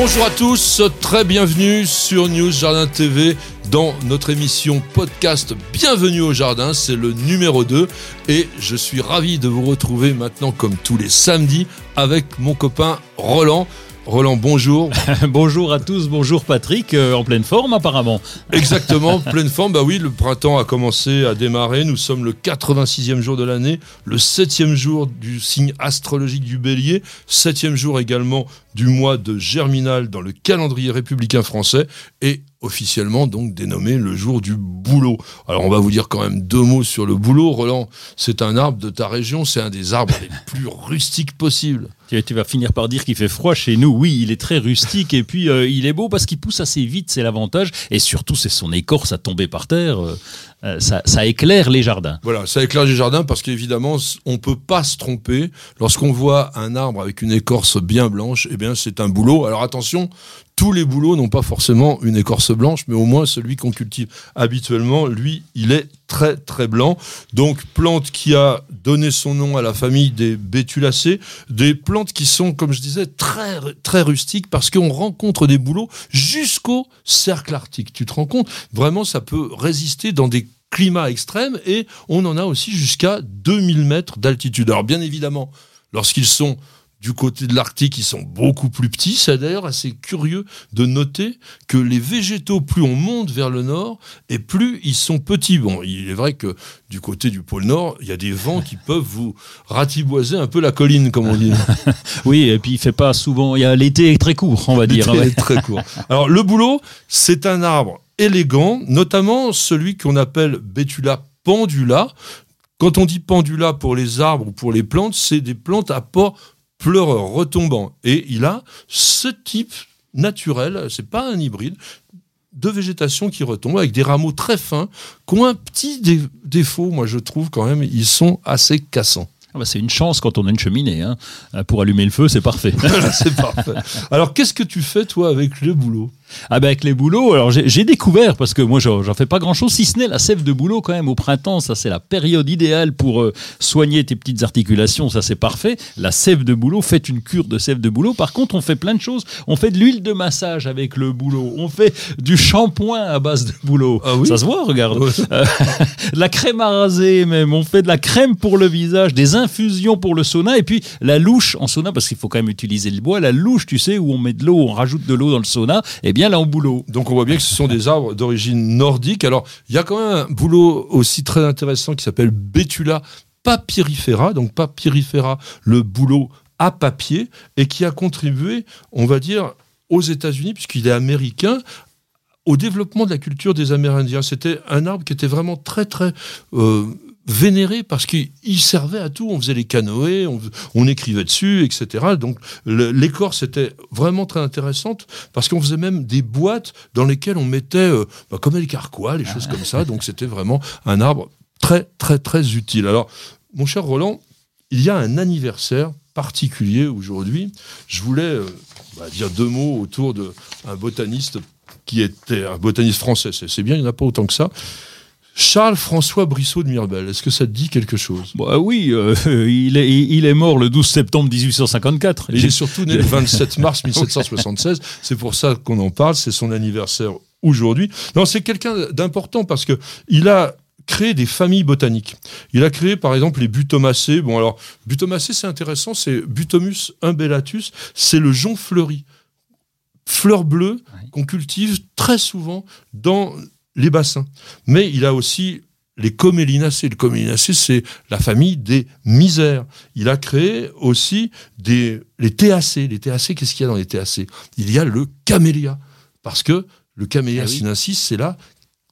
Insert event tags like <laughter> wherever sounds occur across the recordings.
Bonjour à tous, très bienvenue sur News Jardin TV dans notre émission podcast Bienvenue au Jardin, c'est le numéro 2 et je suis ravi de vous retrouver maintenant comme tous les samedis avec mon copain Roland. Roland, bonjour. <laughs> bonjour à tous, bonjour Patrick, euh, en pleine forme apparemment. <laughs> Exactement, pleine forme. Bah oui, le printemps a commencé à démarrer. Nous sommes le 86e jour de l'année, le 7e jour du signe astrologique du bélier, 7e jour également du mois de Germinal dans le calendrier républicain français et officiellement donc dénommé le jour du boulot. Alors on va vous dire quand même deux mots sur le boulot. Roland, c'est un arbre de ta région, c'est un des arbres les plus rustiques possibles. Tu vas finir par dire qu'il fait froid chez nous. Oui, il est très rustique et puis euh, il est beau parce qu'il pousse assez vite, c'est l'avantage. Et surtout, c'est son écorce à tomber par terre. Euh, euh, ça, éclaire les jardins. Voilà, ça éclaire les jardins parce qu'évidemment, on ne peut pas se tromper. Lorsqu'on voit un arbre avec une écorce bien blanche, eh bien, c'est un boulot. Alors attention, tous les bouleaux n'ont pas forcément une écorce blanche, mais au moins celui qu'on cultive habituellement, lui, il est très très blanc. Donc plante qui a donné son nom à la famille des bétulacées, des plantes qui sont, comme je disais, très très rustiques parce qu'on rencontre des bouleaux jusqu'au cercle arctique. Tu te rends compte? Vraiment, ça peut résister dans des climats extrêmes et on en a aussi jusqu'à 2000 mètres d'altitude. Alors bien évidemment, lorsqu'ils sont du côté de l'Arctique, ils sont beaucoup plus petits. C'est d'ailleurs assez curieux de noter que les végétaux, plus on monte vers le nord, et plus ils sont petits. Bon, il est vrai que du côté du pôle Nord, il y a des vents qui peuvent vous ratiboiser un peu la colline, comme on dit. <laughs> oui, et puis il fait pas souvent. Il y a l'été est très court, on va dire. L'été est très court. Alors le bouleau, c'est un arbre élégant, notamment celui qu'on appelle Betula pendula. Quand on dit pendula pour les arbres ou pour les plantes, c'est des plantes à port pleureur retombant. Et il a ce type naturel, c'est pas un hybride, de végétation qui retombe avec des rameaux très fins, qui ont un petit défaut, moi je trouve quand même, ils sont assez cassants. Ah bah, c'est une chance quand on a une cheminée. Hein. Pour allumer le feu, c'est parfait. <laughs> c'est parfait. Alors, qu'est-ce que tu fais, toi, avec le boulot? Ah ben avec les bouleaux, alors j'ai découvert, parce que moi j'en fais pas grand-chose, si ce n'est la sève de boulot quand même au printemps, ça c'est la période idéale pour euh, soigner tes petites articulations, ça c'est parfait. La sève de boulot, faites une cure de sève de boulot. Par contre, on fait plein de choses. On fait de l'huile de massage avec le boulot, on fait du shampoing à base de boulot. Ah oui ça se voit, regarde. <laughs> Euh, la crème à raser même, on fait de la crème pour le visage, des infusions pour le sauna, et puis la louche en sauna, parce qu'il faut quand même utiliser le bois, la louche, tu sais, où on met de l'eau, on rajoute de l'eau dans le sauna, et eh bien là, en boulot. Donc on voit bien que ce sont des arbres d'origine nordique. Alors il y a quand même un boulot aussi très intéressant qui s'appelle Betula papyrifera, donc papyrifera, le boulot à papier, et qui a contribué, on va dire, aux États-Unis, puisqu'il est américain, au développement de la culture des Amérindiens. C'était un arbre qui était vraiment très, très euh, vénéré parce qu'il servait à tout. On faisait les canoës, on, écrivait dessus, etc. Donc l'écorce était vraiment très intéressante parce qu'on faisait même des boîtes dans lesquelles on mettait, euh, bah, comme les carquois, les choses comme ça. Donc c'était vraiment un arbre très, très, très utile. Alors, mon cher Roland, il y a un anniversaire particulier aujourd'hui. Je voulais euh, bah, dire deux mots autour d'un botaniste qui était un botaniste français. C'est bien, il n'y en a pas autant que ça. Charles-François Brissot de Mirbel, est-ce que ça te dit quelque chose? Bah Oui, euh, <laughs> il, est, il est mort le 12 septembre 1854. Il est surtout né le 27 mars 1776. <laughs> C'est pour ça qu'on en parle, c'est son anniversaire aujourd'hui. Non, c'est quelqu'un d'important parce que il a créé des familles botaniques. Il a créé par exemple les butomacées. Bon alors, butomacées c'est intéressant, c'est Butomus umbellatus, c'est le jonc fleuri. Fleur bleue qu'on cultive très souvent dans les bassins. Mais il a aussi les comélinacées. Les comélinacées, c'est la famille des misères. Il a créé aussi des, les TAC. Les TAC, qu'est-ce qu'il y a dans les TAC Il y a le camélia. Parce que le camélia ah sinensis, c'est là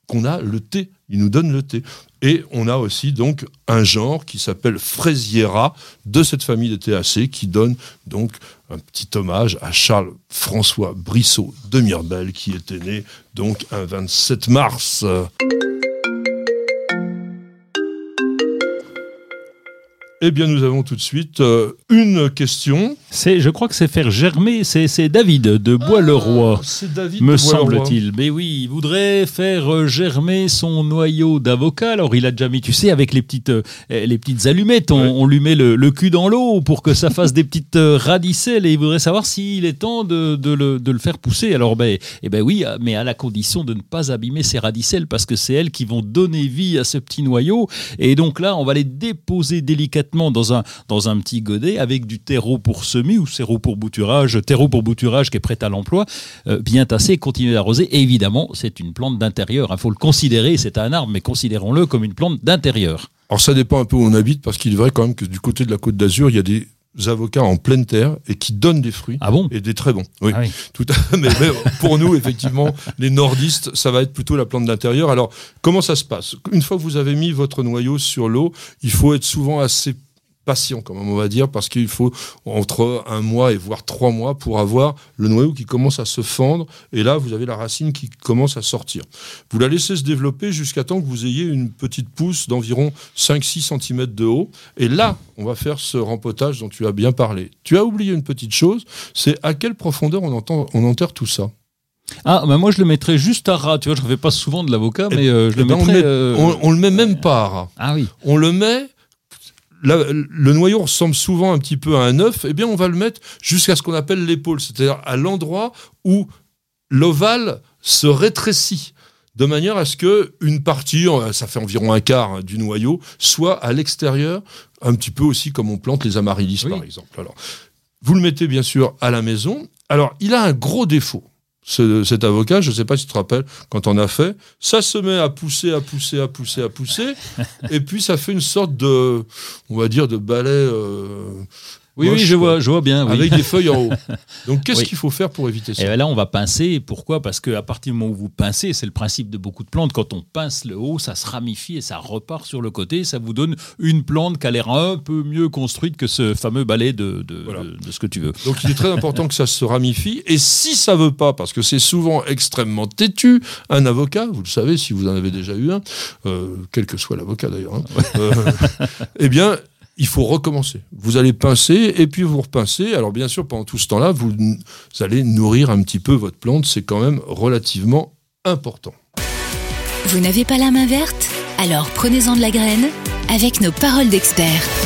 qu'on a le thé il nous donne le thé. Et on a aussi donc un genre qui s'appelle Fraisiera de cette famille de TAC qui donne donc un petit hommage à Charles François Brissot de Mirbel qui était né donc un 27 mars. Eh bien, nous avons tout de suite euh, une question. C'est, je crois que c'est faire germer. C'est, c'est David de Bois-le-Roi. Ah, c'est David me de Bois-le-Roi. semble-t-il. Mais oui, il voudrait faire euh, germer son noyau d'avocat. Alors, il a déjà mis, tu sais, avec les petites, euh, les petites allumettes, on, Ouais. on lui met le, le cul dans l'eau pour que ça fasse <laughs> des petites radicelles. Et il voudrait savoir s'il est temps de, de le, de le faire pousser. Alors, ben, eh ben oui, mais à la condition de ne pas abîmer ces radicelles parce que c'est elles qui vont donner vie à ce petit noyau. Et donc là, on va les déposer délicatement dans un, dans un petit godet avec du terreau pour semis ou terreau pour bouturage, terreau pour bouturage qui est prêt à l'emploi, euh, bien tassé, continuer d'arroser. Évidemment, c'est une plante d'intérieur. Il faut le considérer, c'est un arbre, mais considérons-le comme une plante d'intérieur. Alors ça dépend un peu où on habite, parce qu'il est vrai quand même que du côté de la Côte d'Azur, il y a des avocats en pleine terre et qui donnent des fruits. Ah bon Et des très bons. Oui, Ah oui. <laughs> tout à mais pour nous, effectivement, <laughs> les nordistes, ça va être plutôt la plante d'intérieur. Alors, comment ça se passe? Une fois que vous avez mis votre noyau sur l'eau, il faut être souvent assez patient, quand même, on va dire, parce qu'il faut entre un mois et voire trois mois pour avoir le noyau qui commence à se fendre. Et là, vous avez la racine qui commence à sortir. Vous la laissez se développer jusqu'à temps que vous ayez une petite pousse d'environ 5-6 cm de haut. Et là, on va faire ce rempotage dont tu as bien parlé. Tu as oublié une petite chose, c'est à quelle profondeur on, entend, on enterre tout ça. Ah, ben moi je le mettrais juste à ras. Tu vois, je ne fais pas souvent de l'avocat, mais euh, je Eh le ben, on, mettrais. le met- euh, on- on le met même pas à ras. Ah oui. On le met. Le noyau ressemble souvent un petit peu à un œuf. Eh bien, on va le mettre jusqu'à ce qu'on appelle l'épaule, c'est-à-dire à l'endroit où l'ovale se rétrécit de manière à ce que une partie, euh, ça fait environ un quart hein, du noyau, soit à l'extérieur, un petit peu aussi comme on plante les amaryllis Oui. par exemple. Alors, vous le mettez bien sûr à la maison. Alors, il a un gros défaut. Ce- cet avocat, je ne sais pas si tu te rappelles, quand on a fait, ça se met à pousser, à pousser, à pousser, à pousser, <laughs> et puis ça fait une sorte de, on va dire, de balai euh, Oui, moche, oui, je quoi, vois, je vois bien. oui. avec des feuilles en haut. <laughs> Donc, qu'est-ce Oui. qu'il faut faire pour éviter ça? Et là, on va pincer. Pourquoi? Parce qu'à partir du moment où vous pincez, c'est le principe de beaucoup de plantes. Quand on pince le haut, ça se ramifie et ça repart sur le côté. Ça vous donne une plante qui a l'air un peu mieux construite que ce fameux balai de, de, Voilà. de- de ce que tu veux. Donc il est très important que ça se ramifie. Et si ça veut pas, parce que c'est souvent extrêmement têtu, un avocat, vous le savez si vous en avez déjà eu un, euh, quel que soit l'avocat d'ailleurs, hein, euh, <laughs> eh bien il faut recommencer. Vous allez pincer et puis vous repincez. Alors bien sûr, pendant tout ce temps-là, vous, allez nourrir un petit peu votre plante. C'est quand même relativement important. Vous n'avez pas la main verte? Alors prenez-en de la graine avec nos paroles d'experts.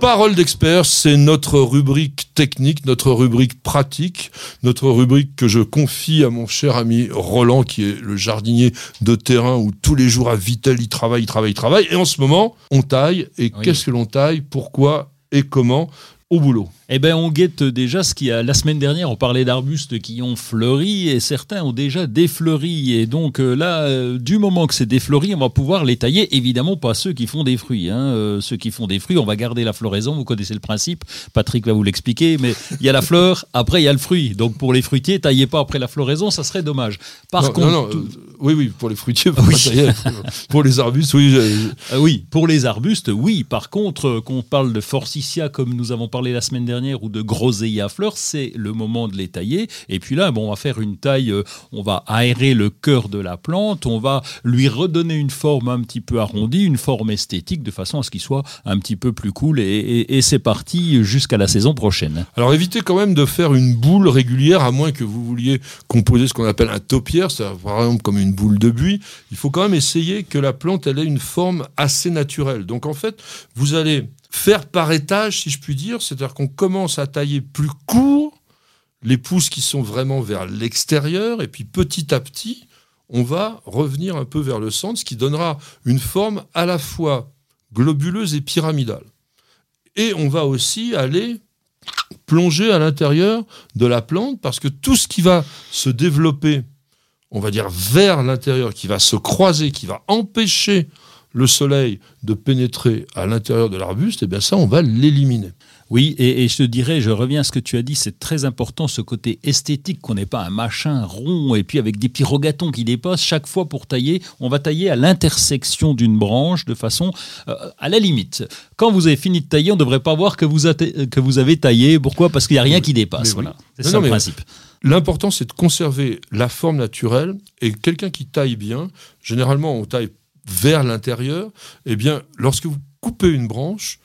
Parole d'expert, c'est notre rubrique technique, notre rubrique pratique, notre rubrique que je confie à mon cher ami Roland, qui est le jardinier de terrain où tous les jours à Vitel, il travaille, il travaille, il travaille. Et en ce moment, on taille. Et Oui. qu'est-ce que l'on taille? Pourquoi? Et comment? Au boulot. Eh ben, on guette déjà ce qui a. La semaine dernière, on parlait d'arbustes qui ont fleuri et certains ont déjà défleuri. Et donc euh, là, euh, du moment que c'est défleuri, on va pouvoir les tailler. Évidemment, pas ceux qui font des fruits. Hein. Euh, ceux qui font des fruits, on va garder la floraison. Vous connaissez le principe. Patrick va vous l'expliquer. Mais il y a la fleur, <laughs> après il y a le fruit. Donc pour les fruitiers, taillez pas après la floraison, ça serait dommage. Par non, contre, non, non, tout- oui, oui, pour les fruitiers, Oui. tailler. pour les arbustes, oui. Euh, oui, pour les arbustes, oui. Par contre, euh, qu'on parle de forsythia comme nous avons parlé la semaine dernière ou de groseilles à fleurs, c'est le moment de les tailler. Et puis là, bon, on va faire une taille, euh, on va aérer le cœur de la plante, on va lui redonner une forme un petit peu arrondie, une forme esthétique, de façon à ce qu'il soit un petit peu plus cool. Et, et- et c'est parti jusqu'à la saison prochaine. Alors évitez quand même de faire une boule régulière, à moins que vous vouliez composer ce qu'on appelle un taupière, c'est par exemple comme une boule de buis. Il faut quand même essayer que la plante ait une forme assez naturelle. Donc en fait, vous allez faire par étage, si je puis dire, c'est-à-dire qu'on commence à tailler plus court les pousses qui sont vraiment vers l'extérieur, et puis petit à petit, on va revenir un peu vers le centre, ce qui donnera une forme à la fois globuleuse et pyramidale. Et on va aussi aller plonger à l'intérieur de la plante parce que tout ce qui va se développer, on va dire vers l'intérieur, qui va se croiser, qui va empêcher le soleil de pénétrer à l'intérieur de l'arbuste, et eh bien ça, on va l'éliminer. Oui, et, je te dirais, je reviens à ce que tu as dit, c'est très important ce côté esthétique, qu'on n'ait pas un machin rond et puis avec des petits rogatons qui dépassent. Chaque fois pour tailler, on va tailler à l'intersection d'une branche de façon euh, à la limite. Quand vous avez fini de tailler, on ne devrait pas voir que vous, que vous avez taillé. Pourquoi? Parce qu'il n'y a rien qui dépasse. Voilà. C'est ça le principe. L'important, c'est de conserver la forme naturelle et quelqu'un qui taille bien, généralement on taille vers l'intérieur, eh bien, lorsque vous coupez une branche,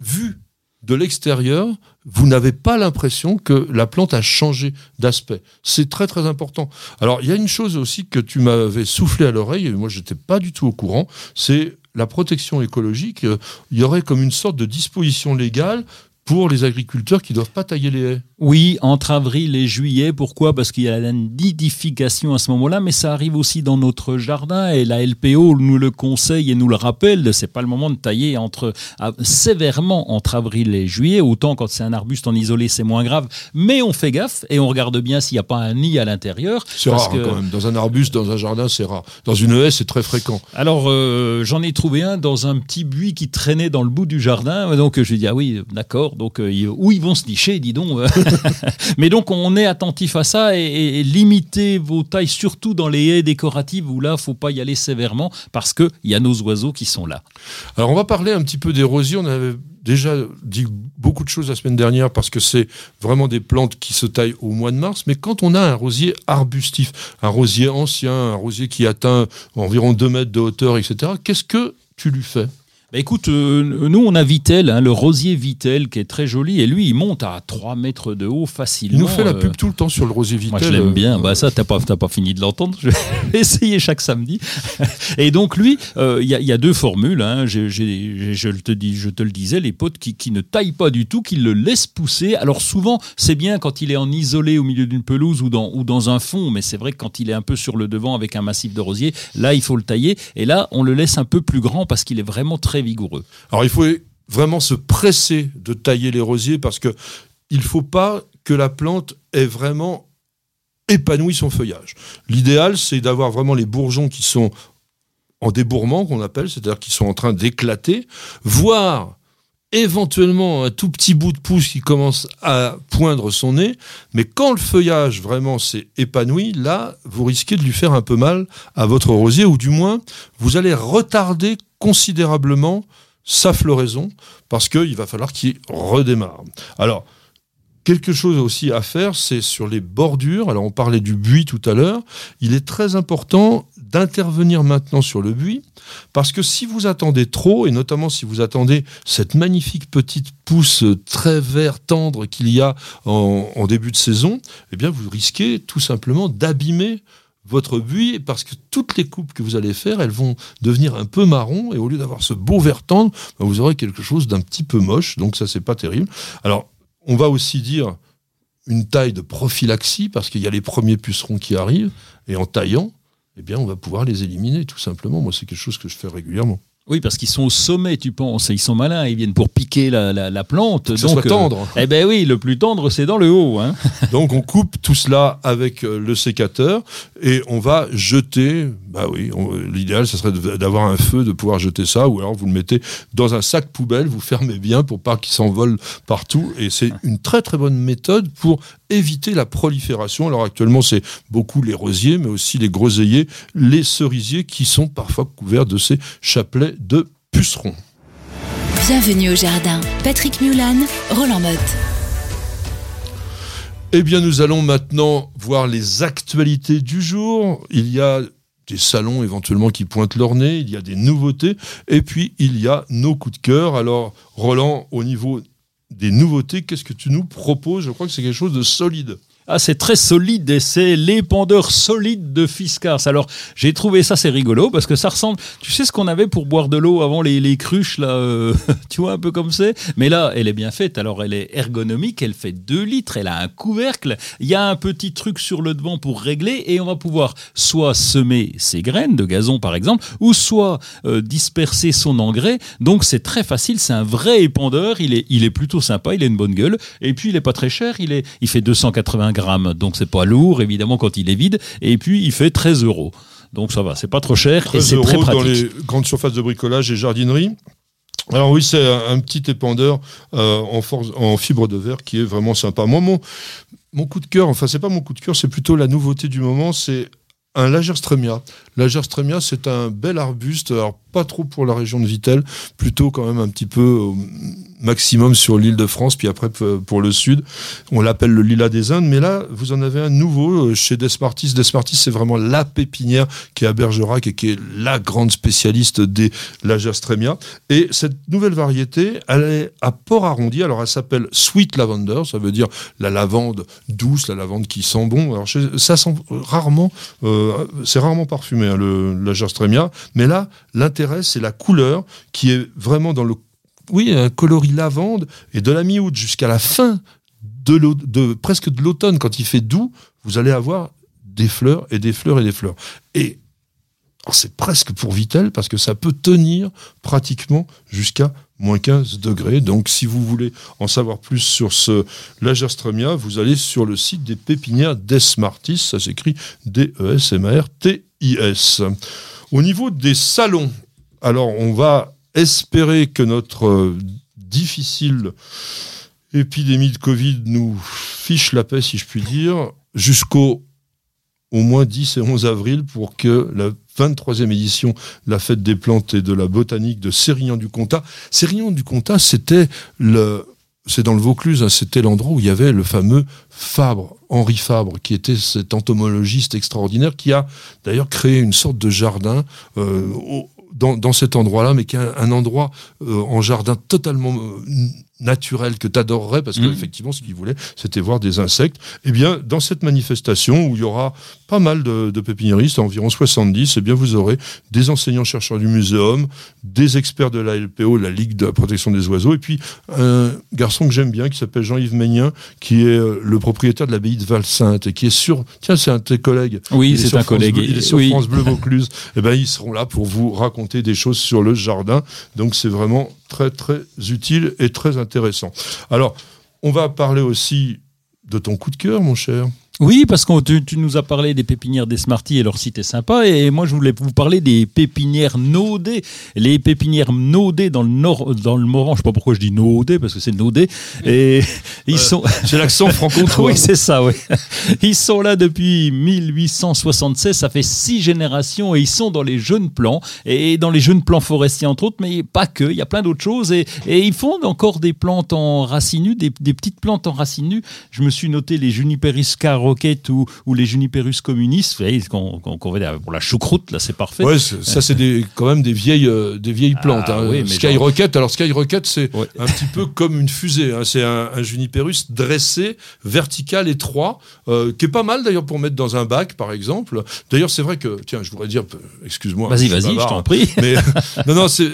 vu de l'extérieur, vous n'avez pas l'impression que la plante a changé d'aspect. C'est très très important. Alors il y a une chose aussi que tu m'avais soufflé à l'oreille, et moi j'étais pas du tout au courant, c'est la protection écologique. Il y aurait comme une sorte de disposition légale pour les agriculteurs qui ne doivent pas tailler les haies. Oui, entre avril et juillet. Pourquoi? Parce qu'il y a la nidification à ce moment-là, mais ça arrive aussi dans notre jardin et la LPO nous le conseille et nous le rappelle. C'est pas le moment de tailler entre sévèrement entre avril et juillet. Autant quand c'est un arbuste en isolé, c'est moins grave, mais on fait gaffe et on regarde bien s'il n'y a pas un nid à l'intérieur. C'est rare hein, quand même. Dans un arbuste, dans un jardin, c'est rare. Dans une haie, c'est très fréquent. Alors euh, j'en ai trouvé un dans un petit buis qui traînait dans le bout du jardin. Donc je lui dis ah oui, d'accord donc, euh, où ils vont se nicher, dis donc. Euh. <laughs> Mais donc, on est attentif à ça et, limiter vos tailles, surtout dans les haies décoratives où là, faut pas y aller sévèrement parce qu'il y a nos oiseaux qui sont là. Alors, on va parler un petit peu des rosiers. On avait déjà dit beaucoup de choses la semaine dernière parce que c'est vraiment des plantes qui se taillent au mois de mars. Mais quand on a un rosier arbustif, un rosier ancien, un rosier qui atteint environ 2 mètres de hauteur, etc., qu'est-ce que tu lui fais? Bah, écoute, euh, nous on a Vitel, hein, le rosier Vitel qui est très joli et lui il monte à 3 mètres de haut facilement. Il nous fait la pub euh, tout le temps sur le rosier Vitel. Moi je l'aime bien, bah, ça t'as pas, pas fini de l'entendre, je vais <laughs> essayer chaque samedi. <laughs> et donc lui, euh, il y, a deux formules, hein. je, te dis, je te le disais, les potes qui, qui, ne taillent pas du tout, qui le laissent pousser. Alors souvent c'est bien quand il est en isolé au milieu d'une pelouse ou dans, ou dans un fond, mais c'est vrai que quand il est un peu sur le devant avec un massif de rosier, là il faut le tailler et là on le laisse un peu plus grand parce qu'il est vraiment très Alors il faut vraiment se presser de tailler les rosiers parce que il faut pas que la plante ait vraiment épanoui son feuillage. L'idéal, c'est d'avoir vraiment les bourgeons qui sont en débourrement, qu'on appelle, c'est-à-dire qui sont en train d'éclater, voire éventuellement un tout petit bout de pouce qui commence à poindre son nez, mais quand le feuillage vraiment s'est épanoui, là, vous risquez de lui faire un peu mal à votre rosier, ou du moins, vous allez retarder considérablement sa floraison, parce qu'il va falloir qu'il redémarre. Alors, Quelque chose aussi à faire, c'est sur les bordures. Alors on parlait du buis tout à l'heure. Il est très important d'intervenir maintenant sur le buis, parce que si vous attendez trop, et notamment si vous attendez cette magnifique petite pousse très vert tendre qu'il y a en, début de saison, eh bien vous risquez tout simplement d'abîmer votre buis parce que toutes les coupes que vous allez faire, elles vont devenir un peu marron et au lieu d'avoir ce beau vert tendre, ben, vous aurez quelque chose d'un petit peu moche. Donc ça, c'est pas terrible. Alors, on va aussi dire une taille de prophylaxie parce qu'il y a les premiers pucerons qui arrivent et en taillant, eh bien, on va pouvoir les éliminer tout simplement. Moi, c'est quelque chose que je fais régulièrement. Oui, parce qu'ils sont au sommet, tu penses. Ils sont malins, ils viennent pour piquer la, la, plante. donc, ça soit tendre. Euh, eh ben oui, le plus tendre, c'est dans le haut. Hein. <laughs> donc on coupe tout cela avec euh, le sécateur et on va jeter. Bah oui, l'idéal, ce serait d'avoir un feu, de pouvoir jeter ça, ou alors vous le mettez dans un sac poubelle, vous fermez bien pour pas qu'il s'envole partout. Et c'est une très très bonne méthode pour éviter la prolifération. Alors actuellement, c'est beaucoup les rosiers, mais aussi les groseilliers, les cerisiers qui sont parfois couverts de ces chapelets de pucerons. Bienvenue au jardin. Patrick Mulan, Roland Motte. Eh bien, nous allons maintenant voir les actualités du jour. Il y a des salons éventuellement qui pointent leur nez, il y a des nouveautés, et puis il y a nos coups de cœur. Alors, Roland, au niveau des nouveautés, qu'est-ce que tu nous proposes? Je crois que c'est quelque chose de solide. Ah, c'est très solide et c'est l'épandeur solide de Fiscars. Alors, j'ai trouvé ça, c'est rigolo parce que ça ressemble. Tu sais ce qu'on avait pour boire de l'eau avant les, cruches, là, euh, <laughs> tu vois, un peu comme c'est? Mais là, elle est bien faite. Alors, elle est ergonomique, elle fait 2 litres, elle a un couvercle. Il y a un petit truc sur le devant pour régler et on va pouvoir soit semer ses graines de gazon, par exemple, ou soit euh, disperser son engrais. Donc, c'est très facile. C'est un vrai épandeur. Il est, il est plutôt sympa, il a une bonne gueule. Et puis, il est pas très cher. Il, est, il fait 280 grammes, donc c'est pas lourd évidemment quand il est vide, et puis il fait 13 euros. Donc ça va, c'est pas trop cher et 13 c'est très euros dans pratique. les grandes surfaces de bricolage et jardinerie. Alors oui, c'est un, petit épandeur euh, en, force, en fibre de verre qui est vraiment sympa. Moi, mon, mon coup de cœur, enfin c'est pas mon coup de cœur, c'est plutôt la nouveauté du moment, c'est un Lagerstremia. Lagerstremia, c'est un bel arbuste, alors pas trop pour la région de Vittel, plutôt quand même un petit peu au maximum sur l'île de France, puis après pour le sud. On l'appelle le lilas des Indes, mais là, vous en avez un nouveau euh, chez Desmartis. Desmartis, c'est vraiment la pépinière qui est à Bergerac et qui est la grande spécialiste des Lagerstremia. Et cette nouvelle variété, elle est à port arrondi. Alors, elle s'appelle Sweet Lavender, ça veut dire la lavande douce, la lavande qui sent bon. Alors, ça sent rarement, euh, c'est rarement parfumé, hein, le Lagerstremia. Mais là, l'intérêt, c'est la couleur qui est vraiment dans le, oui, un coloris lavande. Et de la mi-août jusqu'à la fin de, presque de l'automne, quand il fait doux, vous allez avoir des fleurs et des fleurs et des fleurs. Et c'est presque pour Vitel parce que ça peut tenir pratiquement jusqu'à moins 15 degrés. Donc, si vous voulez en savoir plus sur ce Lagerstremia, vous allez sur le site des pépinières d'Esmartis. Ça s'écrit D-E-S-M-A-R-T-I-S. Au niveau des salons, alors on va espérer que notre euh, difficile épidémie de Covid nous fiche la paix, si je puis dire, jusqu'au au moins 10 et 11 avril pour que la 23e édition de la fête des plantes et de la botanique de Sérignan-du-Comtat. Sérignan-du-Comtat, c'était le, c'est dans le Vaucluse, hein, c'était l'endroit où il y avait le fameux Fabre, Henri Fabre, qui était cet entomologiste extraordinaire qui a d'ailleurs créé une sorte de jardin euh, dans, cet endroit-là, mais qui est un, un endroit euh, en jardin totalement euh, naturel que tu adorerais parce que Mhm. effectivement ce qu'il voulait c'était voir des insectes eh bien dans cette manifestation où il y aura pas mal de, de pépiniéristes environ 70 eh bien vous aurez des enseignants chercheurs du muséum des experts de la LPO la Ligue de la protection des oiseaux et puis un garçon que j'aime bien qui s'appelle Jean-Yves Ménien qui est euh, le propriétaire de l'abbaye de Val-Sainte et qui est sur tiens c'est un de tes collègues Oui, c'est un France collègue. Bleu- il est sur Oui. France Bleu <laughs> Vaucluse. Eh ben, ils seront là pour vous raconter des choses sur le jardin. Donc, c'est vraiment très, très utile et très intéressant. Alors, on va parler aussi de ton coup de cœur, mon cher. Oui, parce que tu, tu nous as parlé des pépinières des Smarties et leur site est sympa. Et moi, je voulais vous parler des pépinières Naudé. Les pépinières Naudé dans le nord, dans le Morand. Je sais pas pourquoi je dis Naudé, parce que c'est Naudé. Et <laughs> ils sont. <laughs> C'est l'accent franco-comtois. <laughs> Oui, c'est ça, oui. Ils sont là depuis 1876, ça fait six générations et ils sont dans les jeunes plants et dans les jeunes plants forestiers entre autres, mais pas que, il y a plein d'autres choses et, et ils font encore des plantes en racines nues, des, des petites plantes en racines nues. Je me suis noté les Juniperus Rocket ou, ou les Juniperus communistes, vous voyez, qu'on qu'on- qu'on va pour la choucroute, là c'est parfait. Ouais, c'est- ça c'est des, quand même des vieilles, euh, des vieilles plantes. Ah hein. oui, mais Skyrocket, alors Skyrocket c'est Ouais. un petit peu <laughs> comme une fusée. hein. C'est un, un juniperus dressé, vertical, étroit, euh, qui est pas mal d'ailleurs pour mettre dans un bac par exemple. D'ailleurs c'est vrai que, tiens, je voudrais dire, excuse-moi. Vas-y, je vas-y, je t'en prie. Mais <laughs> non, non, c'est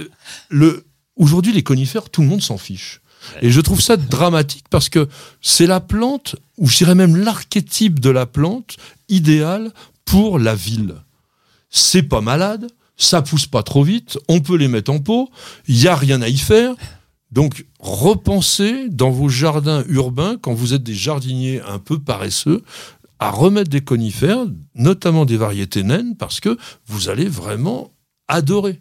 le. Aujourd'hui, les conifères, tout le monde s'en fiche. Et je trouve ça dramatique parce que c'est la plante, ou je dirais même l'archétype de la plante idéale pour la ville. C'est pas malade, ça pousse pas trop vite, on peut les mettre en pot, il y a rien à y faire. Donc, repensez dans vos jardins urbains, quand vous êtes des jardiniers un peu paresseux, à remettre des conifères, notamment des variétés naines, parce que vous allez vraiment adorer.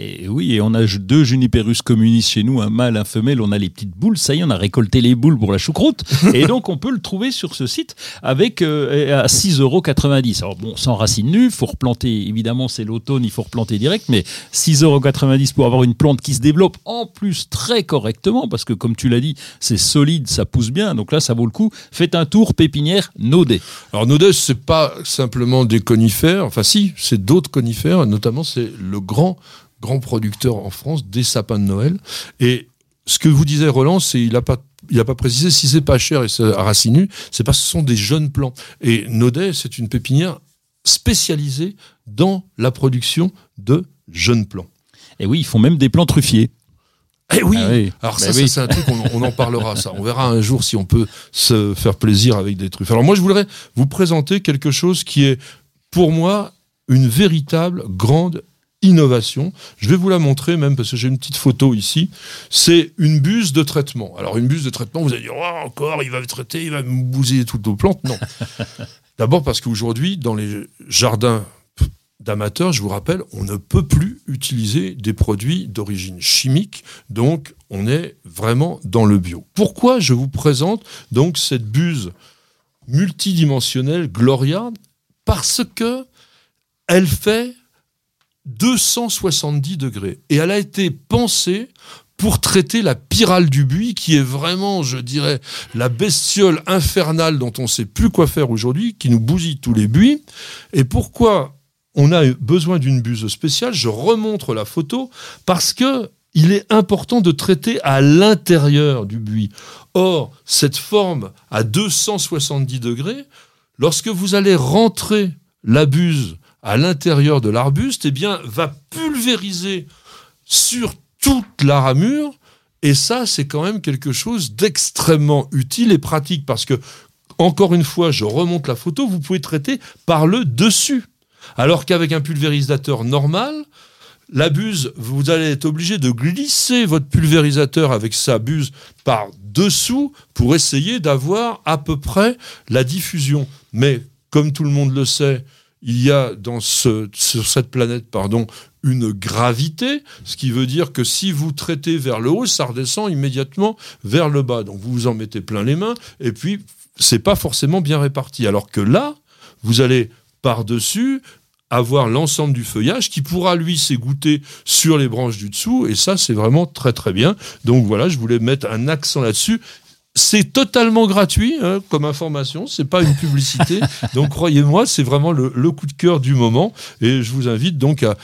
Et oui, et on a deux juniperus communistes chez nous, un mâle, un femelle, on a les petites boules, ça y est, on a récolté les boules pour la choucroute, <laughs> et donc on peut le trouver sur ce site avec euh, à 6,90 euros. Alors bon, sans racines nues, faut replanter, évidemment c'est l'automne, il faut replanter direct, mais 6,90 euros pour avoir une plante qui se développe en plus très correctement, parce que comme tu l'as dit, c'est solide, ça pousse bien, donc là ça vaut le coup. Faites un tour pépinière Naudet. Alors Nodès, c'est pas simplement des conifères, enfin si, c'est d'autres conifères, notamment c'est le grand grand producteur en France des sapins de Noël. Et ce que vous disait Roland, c'est il a pas il a pas précisé si c'est pas cher et c'est à racines nues, c'est parce que ce sont des jeunes plants. Et Naudet, c'est une pépinière spécialisée dans la production de jeunes plants. Et oui, ils font même des plants truffiers. Eh oui, Ah oui. Alors Bah ça, c'est un truc, on, on en parlera ça. On verra un jour si on peut se faire plaisir avec des truffes. Alors moi, je voudrais vous présenter quelque chose qui est, pour moi, une véritable grande innovation. Je vais vous la montrer même parce que j'ai une petite photo ici. C'est une buse de traitement. Alors une buse de traitement, vous allez dire, oh, encore, il va me traiter, il va me bousiller toutes nos plantes. Non. <laughs> D'abord parce qu'aujourd'hui, dans les jardins d'amateurs, je vous rappelle, on ne peut plus utiliser des produits d'origine chimique, donc on est vraiment dans le bio. Pourquoi je vous présente donc cette buse multidimensionnelle Gloria? Parce que elle fait 270 degrés et elle a été pensée pour traiter la pyrale du buis, qui est vraiment, je dirais, la bestiole infernale dont on ne sait plus quoi faire aujourd'hui, qui nous bousille tous les buis. Et pourquoi on a besoin d'une buse spéciale? Je remontre la photo parce que il est important de traiter à l'intérieur du buis. Or, cette forme à 270 degrés, lorsque vous allez rentrer la buse à l'intérieur de l'arbuste, eh bien, va pulvériser sur toute la ramure. Et ça, c'est quand même quelque chose d'extrêmement utile et pratique parce que, encore une fois, je remonte la photo, vous pouvez traiter par le dessus. Alors qu'avec un pulvérisateur normal, la buse, vous allez être obligé de glisser votre pulvérisateur avec sa buse par dessous pour essayer d'avoir à peu près la diffusion. Mais comme tout le monde le sait, il y a dans ce, sur cette planète pardon, une gravité, ce qui veut dire que si vous traitez vers le haut, ça redescend immédiatement vers le bas. Donc vous vous en mettez plein les mains, et puis c'est pas forcément bien réparti. Alors que là, vous allez par-dessus avoir l'ensemble du feuillage qui pourra lui s'égoutter sur les branches du dessous et ça c'est vraiment très très bien donc voilà je voulais mettre un accent là-dessus c'est totalement gratuit hein, comme information, c'est pas une publicité. <laughs> donc croyez-moi, c'est vraiment le, coup de cœur du moment. Et je vous invite donc à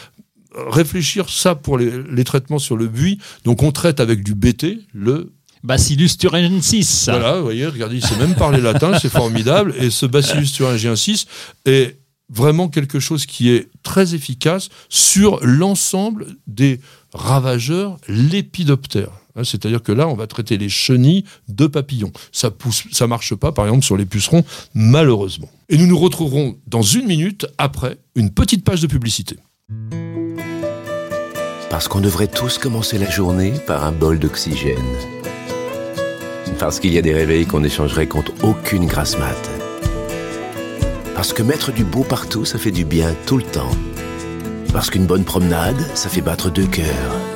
réfléchir ça pour les, traitements sur le buis. Donc on traite avec du BT, le Bacillus thuringiensis. Voilà, vous voyez, regardez, il sait même parler latin, c'est formidable. Et ce Bacillus thuringiensis est vraiment quelque chose qui est très efficace sur l'ensemble des ravageurs lépidoptères. Hein, c'est-à-dire que là, on va traiter les chenilles de papillons. Ça pousse, marche pas, par exemple, sur les pucerons, malheureusement. Et nous nous retrouverons dans une minute après une petite page de publicité. Parce qu'on devrait tous commencer la journée par un bol d'oxygène. Parce qu'il y a des réveils qu'on échangerait contre aucune grasse mat. Parce que mettre du beau partout, ça fait du bien tout le temps. Parce qu'une bonne promenade, ça fait battre deux cœurs.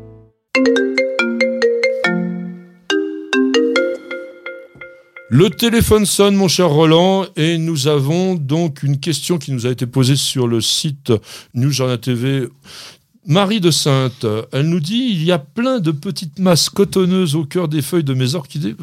Le téléphone sonne, mon cher Roland, et nous avons donc une question qui nous a été posée sur le site New Journal TV. Marie de Sainte, elle nous dit il y a plein de petites masses cotonneuses au cœur des feuilles de mes orchidées.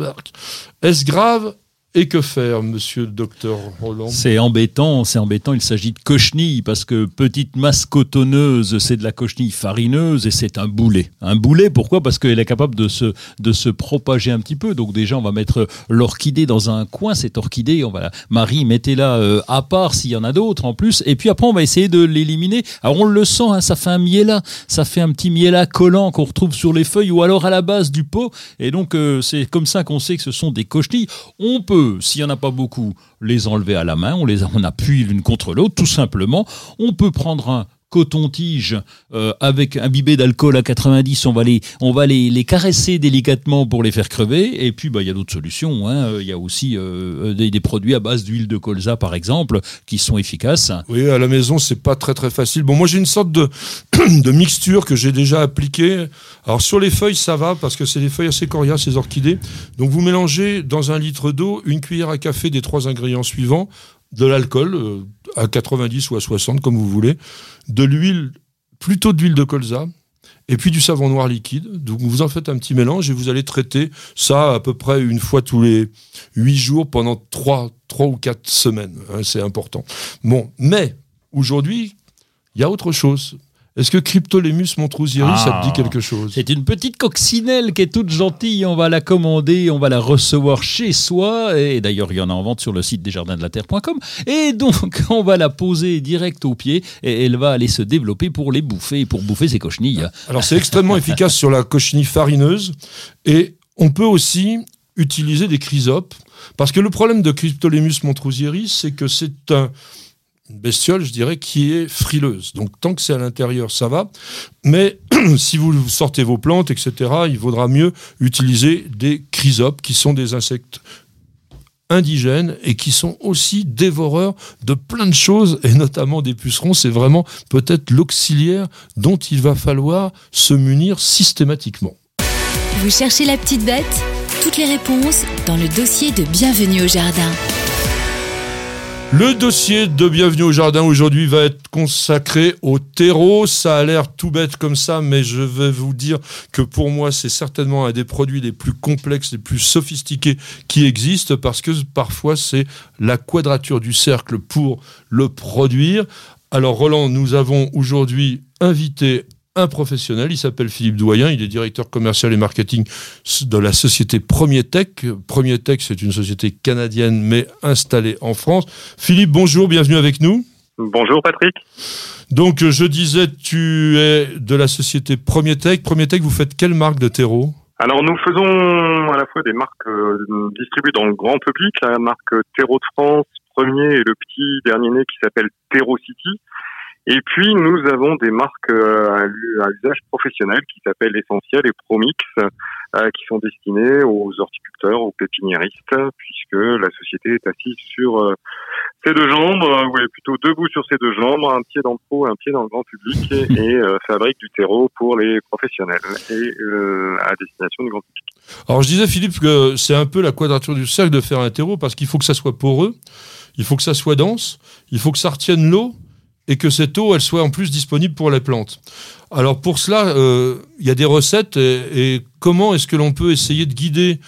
Est-ce grave et que faire, monsieur le docteur Roland? C'est embêtant, c'est embêtant. Il s'agit de cochenille parce que petite masse cotonneuse, c'est de la cochenille farineuse et c'est un boulet. Un boulet, pourquoi? Parce qu'elle est capable de se, de se propager un petit peu. Donc déjà, on va mettre l'orchidée dans un coin. Cette orchidée, on va Marie, mettez-la euh, à part s'il y en a d'autres en plus. Et puis après, on va essayer de l'éliminer. Alors on le sent, hein, ça fait un miela, ça fait un petit miela collant qu'on retrouve sur les feuilles ou alors à la base du pot. Et donc euh, c'est comme ça qu'on sait que ce sont des cochenilles. On peut s'il n'y en a pas beaucoup, les enlever à la main, on les on appuie l'une contre l'autre, tout simplement. On peut prendre un coton-tige euh, avec imbibé d'alcool à 90, on va les, on va les, les, caresser délicatement pour les faire crever. Et puis, bah, il y a d'autres solutions. Hein. Il y a aussi euh, des, des, produits à base d'huile de colza, par exemple, qui sont efficaces. Oui, à la maison, c'est pas très très facile. Bon, moi, j'ai une sorte de, <clears throat> de mixture que j'ai déjà appliquée. Alors, sur les feuilles, ça va parce que c'est des feuilles assez coriaces, ces orchidées. Donc, vous mélangez dans un litre d'eau une cuillère à café des trois ingrédients suivants de l'alcool euh, à 90 ou à 60 comme vous voulez, de l'huile, plutôt d'huile de colza, et puis du savon noir liquide. Donc vous en faites un petit mélange et vous allez traiter ça à peu près une fois tous les 8 jours pendant 3, 3 ou 4 semaines. Hein, c'est important. Bon, mais aujourd'hui, il y a autre chose. Est-ce que Cryptolemus montrousieris, ça te dit Ah. quelque chose C'est une petite coccinelle qui est toute gentille. On va la commander, on va la recevoir chez soi. Et d'ailleurs, il y en a en vente sur le site desjardins-de-la-terre.com. Et donc, <laughs> on va la poser direct au pied et elle va aller se développer pour les bouffer, pour bouffer ses cochenilles. Alors c'est extrêmement <laughs> efficace sur la cochenille farineuse et on peut aussi utiliser des chrysopes parce que le problème de Cryptolemus montrousieris c'est que c'est un une bestiole, je dirais, qui est frileuse. Donc tant que c'est à l'intérieur, ça va. Mais <clears throat> si vous sortez vos plantes, etc., il vaudra mieux utiliser des chrysopes, qui sont des insectes indigènes et qui sont aussi dévoreurs de plein de choses, et notamment des pucerons. C'est vraiment peut-être l'auxiliaire dont il va falloir se munir systématiquement. Vous cherchez la petite bête? Toutes les réponses dans le dossier de Bienvenue au Jardin. Le dossier de Bienvenue au Jardin aujourd'hui va être consacré au terreau. Ça a l'air tout bête comme ça, mais je vais vous dire que pour moi, c'est certainement un des produits les plus complexes, les plus sophistiqués qui existent parce que parfois, c'est la quadrature du cercle pour le produire. Alors, Roland, nous avons aujourd'hui invité un professionnel, il s'appelle Philippe Doyen, il est directeur commercial et marketing de la société Premier Tech. Premier Tech, c'est une société canadienne mais installée en France. Philippe, bonjour, bienvenue avec nous. Bonjour Patrick. Donc je disais, tu es de la société Premier Tech. Premier Tech, vous faites quelle marque de terreau? Alors nous faisons à la fois des marques euh, distribuées dans le grand public, la marque Terreau de France, premier et le petit dernier né qui s'appelle Terreau City. Et puis nous avons des marques euh, à usage professionnel qui s'appellent Essentiel et Promix, euh, qui sont destinées aux horticulteurs, aux pépiniéristes, puisque la société est assise sur euh, ses deux jambes, ou est plutôt debout sur ses deux jambes, un pied dans le pro et un pied dans le grand public, <laughs> et, fabrique du terreau pour les professionnels et à destination du grand public. Alors je disais, Philippe, que c'est un peu la quadrature du cercle de faire un terreau parce qu'il faut que ça soit poreux, il faut que ça soit dense, il faut que ça retienne l'eau et que cette eau, elle soit en plus disponible pour les plantes. Alors pour cela, euh, il y a des recettes et, comment est-ce que l'on peut essayer de guider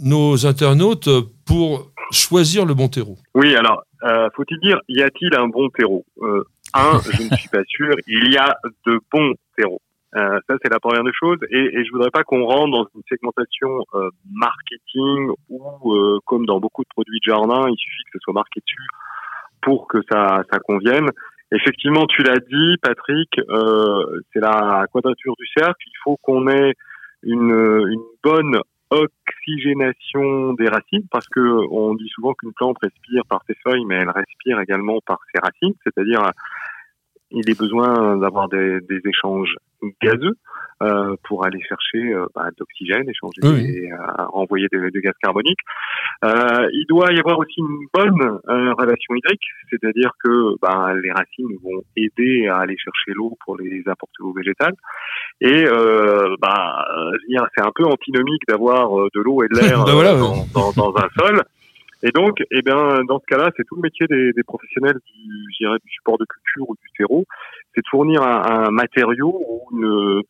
nos internautes pour choisir le bon terreau? Oui, alors, euh, faut-il dire, y a-t-il un bon terreau? Euh, Un, je ne suis pas sûr. Il y a de bons terreaux. Ça, c'est la première des choses. Et, et je voudrais pas qu'on rentre dans une segmentation marketing où, euh, comme dans beaucoup de produits de jardin, il suffit que ce soit marqué dessus pour que ça convienne. Effectivement, tu l'as dit, Patrick, euh, c'est la quadrature du cercle. Il faut qu'on ait une, une bonne oxygénation des racines, parce que on dit souvent qu'une plante respire par ses feuilles, mais elle respire également par ses racines, c'est-à-dire il est besoin d'avoir des, des échanges gazeux euh, pour aller chercher euh, bah, d'oxygène, échanger Oui. et euh, renvoyer des gaz carboniques. Euh, il doit y avoir aussi une bonne euh, relation hydrique, c'est-à-dire que bah, les racines vont aider à aller chercher l'eau pour les apporter aux végétales. Et euh, bah, c'est un peu antinomique d'avoir de l'eau et de l'air <laughs> Ben dans, dans un <laughs> sol. Et donc, eh bien, dans ce cas-là, c'est tout le métier des, des professionnels du, du support de culture ou du terreau, c'est de fournir un, un matériau ou une,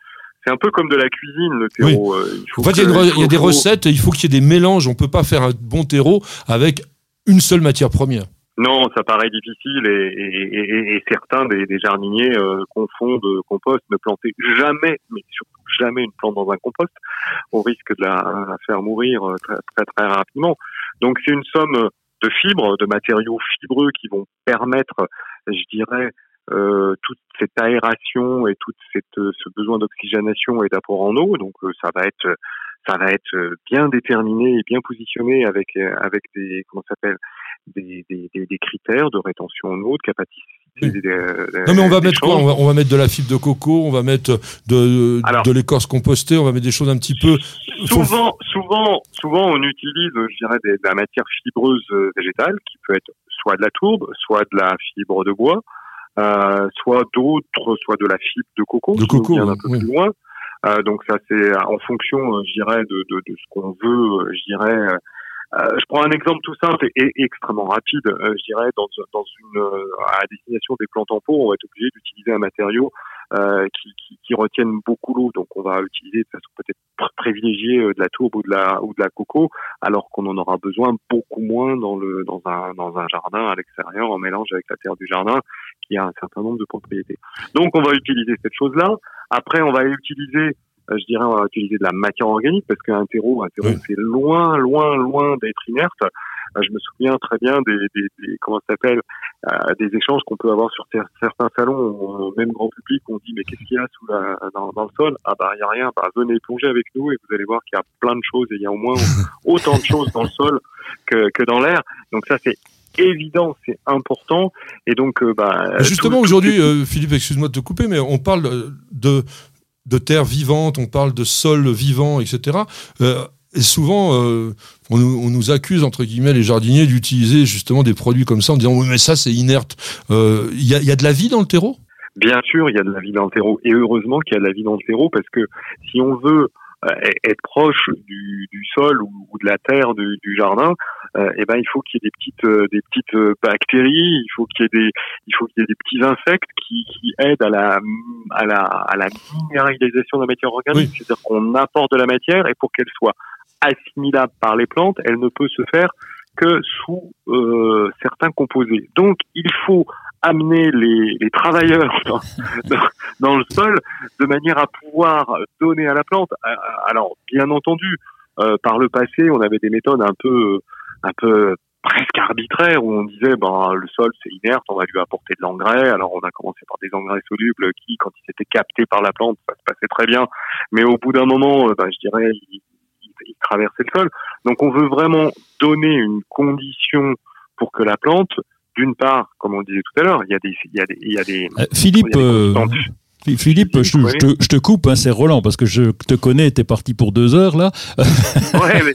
c'est un peu comme de la cuisine, le terreau. Euh, il faut En fait, il y a, que- une re- il y a des recettes et il faut qu'il y ait des mélanges. On peut pas faire un bon terreau avec une seule matière première. Non, ça paraît difficile et, et, et- et certains des, des jardiniers euh, confondent compost, ne plantez jamais, mais surtout jamais une plante dans un compost, au risque de la, la faire mourir euh, très, très très rapidement. Donc c'est une somme de fibres, de matériaux fibreux qui vont permettre, je dirais, euh, toute cette aération et cette euh, ce besoin d'oxygénation et d'apport en eau. Donc euh, ça va être ça va être euh, bien déterminé et bien positionné avec euh, avec des comment s'appelle des, des, des, des critères de rétention en eau, de capacité. Oui. Non, mais on va mettre quoi on va, on va mettre de la fibre de coco, on va mettre de, Alors- de l'écorce compostée, on va mettre des choses un petit peu. faut- Souvent, souvent, souvent, on utilise, je dirais, de la matière fibreuse euh, végétale qui peut être soit de la tourbe, soit de la fibre de bois, euh, soit d'autres, soit de la fibre de coco, De coco, vient un peu oui. plus loin. Euh, donc ça, c'est en fonction, euh, je dirais, de, de, de ce qu'on veut, je dirais. Euh, je prends un exemple tout simple et, extrêmement rapide. euh, je dirais dans, dans une euh, à destination des en pot, on va être obligé d'utiliser un matériau euh, qui, qui, qui retienne beaucoup l'eau. Donc on va utiliser de façon peut-être pr- privilégiée de la tourbe ou de la ou de la coco, alors qu'on en aura besoin beaucoup moins dans le dans un dans un jardin à l'extérieur en mélange avec la terre du jardin, qui a un certain nombre de propriétés. Donc on va utiliser cette chose-là. Après, on va utiliser je dirais, on va utiliser de la matière organique parce qu'un terreau, un terreau, c'est loin, loin, loin d'être inerte. Euh, je me souviens très bien des, des, des comment ça s'appelle, euh, des échanges qu'on peut avoir sur certains salons, même grand public, on dit mais qu'est-ce qu'il y a sous la, dans, dans, le sol? Ah bah il y a rien. Bah venez plonger avec nous et vous allez voir qu'il y a plein de choses et il y a au moins <laughs> autant de choses dans le sol que, que dans l'air. Donc ça c'est évident, c'est important. Et donc, bah, justement, aujourd'hui, Philippe, excuse-moi de te couper, mais on parle de de terre vivante, on parle de sol vivant, etc. Euh, et souvent, euh, on, nous, accuse, entre guillemets, les jardiniers d'utiliser justement des produits comme ça en disant oui, mais ça, c'est inerte. Il euh, y, a, de la vie dans le terreau? Bien sûr, il y a de la vie dans le terreau. Et heureusement qu'il y a de la vie dans le terreau parce que si on veut être proche du, sol ou, de la terre du jardin, euh, eh ben il faut qu'il y ait des petites euh, des petites euh, bactéries, il faut qu'il y ait des il faut qu'il y ait des petits insectes qui, qui aident à la à la à la minéralisation de la matière organique, c'est-à-dire qu'on apporte de la matière et pour qu'elle soit assimilable par les plantes, elle ne peut se faire que sous euh, certains composés. Donc il faut amener les, travailleurs <laughs> dans, le sol de manière à pouvoir donner à la plante. Alors bien entendu, euh, par le passé, on avait des méthodes un peu un peu presque arbitraire où on disait ben le sol c'est inerte, on va lui apporter de l'engrais. Alors on a commencé par des engrais solubles qui, quand ils étaient captés par la plante, ça se passait très bien. Mais au bout d'un moment, euh, ben, je dirais, ils, traversaient le sol. Donc on veut vraiment donner une condition pour que la plante, d'une part, comme on disait tout à l'heure, il y a des, il y a des, il y a des euh, Philippe, Philippe, je, te, coupe, hein, c'est Roland, parce que je te connais, t'es parti pour deux heures là. Ouais, mais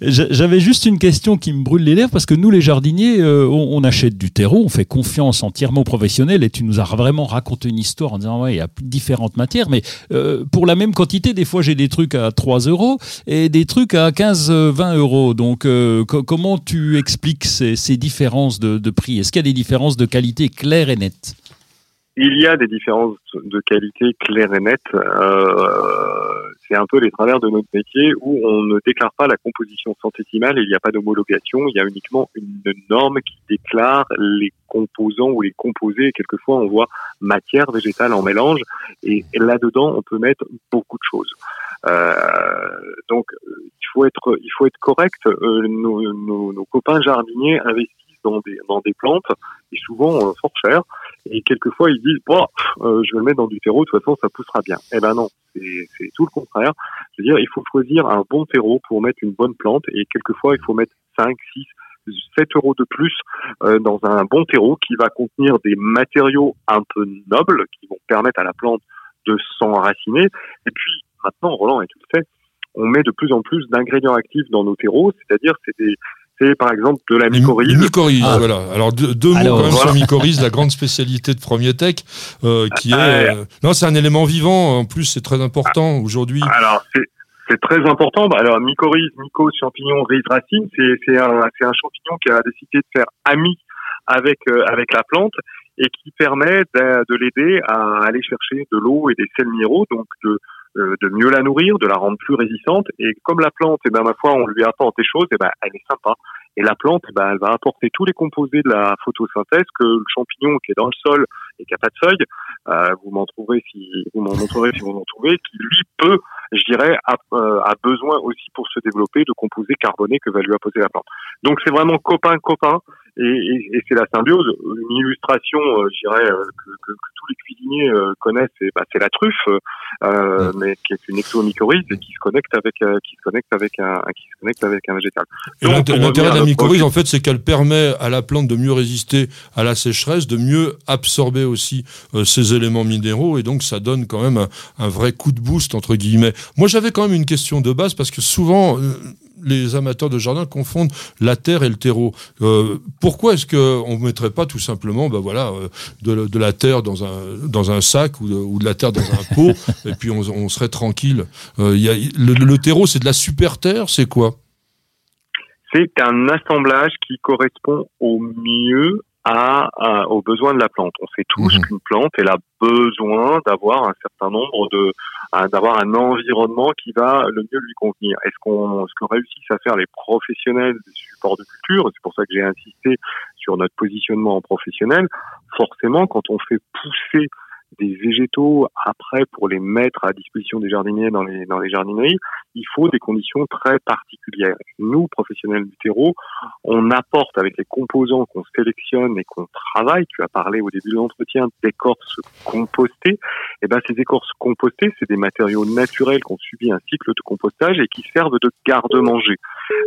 <laughs> J'avais juste une question qui me brûle les lèvres, parce que nous, les jardiniers, euh, on, achète du terreau, on fait confiance entièrement aux professionnels, et tu nous as vraiment raconté une histoire en disant, ouais, il y a différentes matières, mais euh, pour la même quantité, des fois, j'ai des trucs à 3 euros et des trucs à 15-20 euros. Donc, euh, comment tu expliques ces, ces différences de, de prix? Est-ce qu'il y a des différences de qualité claires et nettes? Il y a des différences de qualité claires et nettes. Euh, c'est un peu les travers de notre métier où on ne déclare pas la composition centésimale, il n'y a pas d'homologation, il y a uniquement une norme qui déclare les composants ou les composés. Quelquefois, on voit matière végétale en mélange et là-dedans, on peut mettre beaucoup de choses. Euh, donc, il faut être, il faut être correct. Euh, nos, nos, nos copains jardiniers investissent dans des, dans des plantes et souvent euh, fort cher. Et quelquefois ils disent bon, euh, je vais le mettre dans du terreau, de toute façon ça poussera bien. Eh ben non, c'est tout le contraire. Je veux dire, il faut choisir un bon terreau pour mettre une bonne plante et quelquefois il faut mettre 5, 6, 7 euros de plus euh, dans un bon terreau qui va contenir des matériaux un peu nobles qui vont permettre à la plante de s'enraciner. Et puis maintenant, Roland est tout fait, on met de plus en plus d'ingrédients actifs dans nos terreaux, c'est-à-dire c'est des c'est par exemple de la mycorhize. Mycorhize, ah. voilà. Alors deux, mots quand même sur mycorhize, la grande spécialité de Premier Tech, euh, qui est euh, non, c'est un élément vivant. En plus, c'est très important aujourd'hui. Alors c'est très important. Bah, alors mycorhize, myco champignon, riz racine, c'est un, un champignon qui a décidé de faire ami avec euh, avec la plante et qui permet de, de l'aider à aller chercher de l'eau et des sels minéraux, donc de euh, de mieux la nourrir, de la rendre plus résistante. Et comme la plante, eh ben, ma foi, on lui apporte des choses, et eh ben, elle est sympa. Et la plante, eh ben, elle va apporter tous les composés de la photosynthèse que le champignon qui est dans le sol et qui a pas de feuilles, euh, vous m'en trouverez si vous m'en montrerez si vous en trouvez, qui lui peut, je dirais, a, euh, a, besoin aussi pour se développer de composés carbonés que va lui apposer la plante. Donc c'est vraiment copain copain et, et, et c'est la symbiose. Une illustration, euh, je dirais, euh, que, que, que, tous les cuisiniers euh, connaissent, c'est bah, la truffe, euh, mais qui est une exomycorhize et qui se connecte avec, qui se connecte avec un, qui se connecte avec un végétal. L'intérêt de la mycorhize, en fait, c'est qu'elle permet à la plante de mieux résister à la sécheresse, de mieux absorber aussi ces éléments minéraux, et donc ça donne quand même un, un vrai coup de boost entre guillemets. Moi, j'avais quand même une question de base parce que souvent les amateurs de jardin confondent la terre et le terreau. Euh, pourquoi est-ce qu'on ne mettrait pas tout simplement ben voilà, euh, de, la terre dans un, dans un sac ou de, la terre dans un pot <laughs> et puis on, serait tranquille? Euh, y a, le, terreau, c'est de la super terre, c'est quoi? C'est un assemblage qui correspond au mieux à, à- aux besoins de la plante. On sait tous Mhm. qu'une plante, elle a besoin d'avoir un certain nombre de, d'avoir un environnement qui va le mieux lui convenir. Est-ce qu'on, ce que réussissent à faire les professionnels des supports de culture, c'est pour ça que j'ai insisté sur notre positionnement en professionnel, forcément, quand on fait pousser des végétaux après pour les mettre à disposition des jardiniers dans les, dans les jardineries, il faut des conditions très particulières. Nous, professionnels du terreau, on apporte avec les composants qu'on sélectionne et qu'on travaille, tu as parlé au début de l'entretien d'écorces compostées, et ben ces écorces compostées, c'est des matériaux naturels qui ont subi un cycle de compostage et qui servent de garde-manger.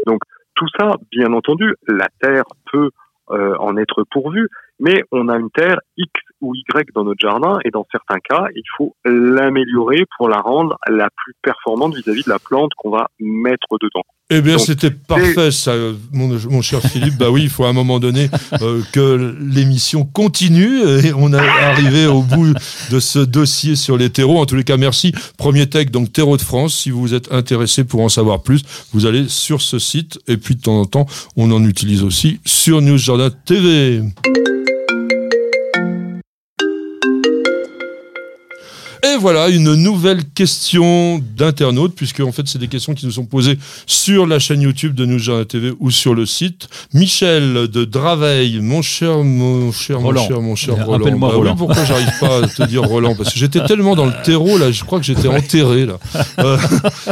Donc tout ça, bien entendu, la terre peut euh, en être pourvue, mais on a une terre X ou Y dans notre jardin et dans certains cas, il faut l'améliorer pour la rendre la plus performante vis-à-vis de la plante qu'on va mettre dedans. Eh bien, c'était parfait, ça, mon, mon cher Philippe. Bah oui, il faut à un moment donné euh, que l'émission continue et on est arrivé au bout de ce dossier sur les terreaux. En tous les cas, merci. Premier tech, donc Terreau de France. Si vous êtes intéressé pour en savoir plus, vous allez sur ce site et puis de temps en temps, on en utilise aussi sur News Jardin TV. Et voilà une nouvelle question d'internaute, puisque en fait c'est des questions qui nous sont posées sur la chaîne YouTube de Jardin TV ou sur le site. Michel de Draveil, mon cher, mon cher, Roland. mon cher, mon cher Euh, Roland. appelle-moi Bah oui, Roland. pourquoi j'arrive pas à te dire Roland? Parce que j'étais tellement dans le terreau là, je crois que j'étais enterré là. <laughs> Euh,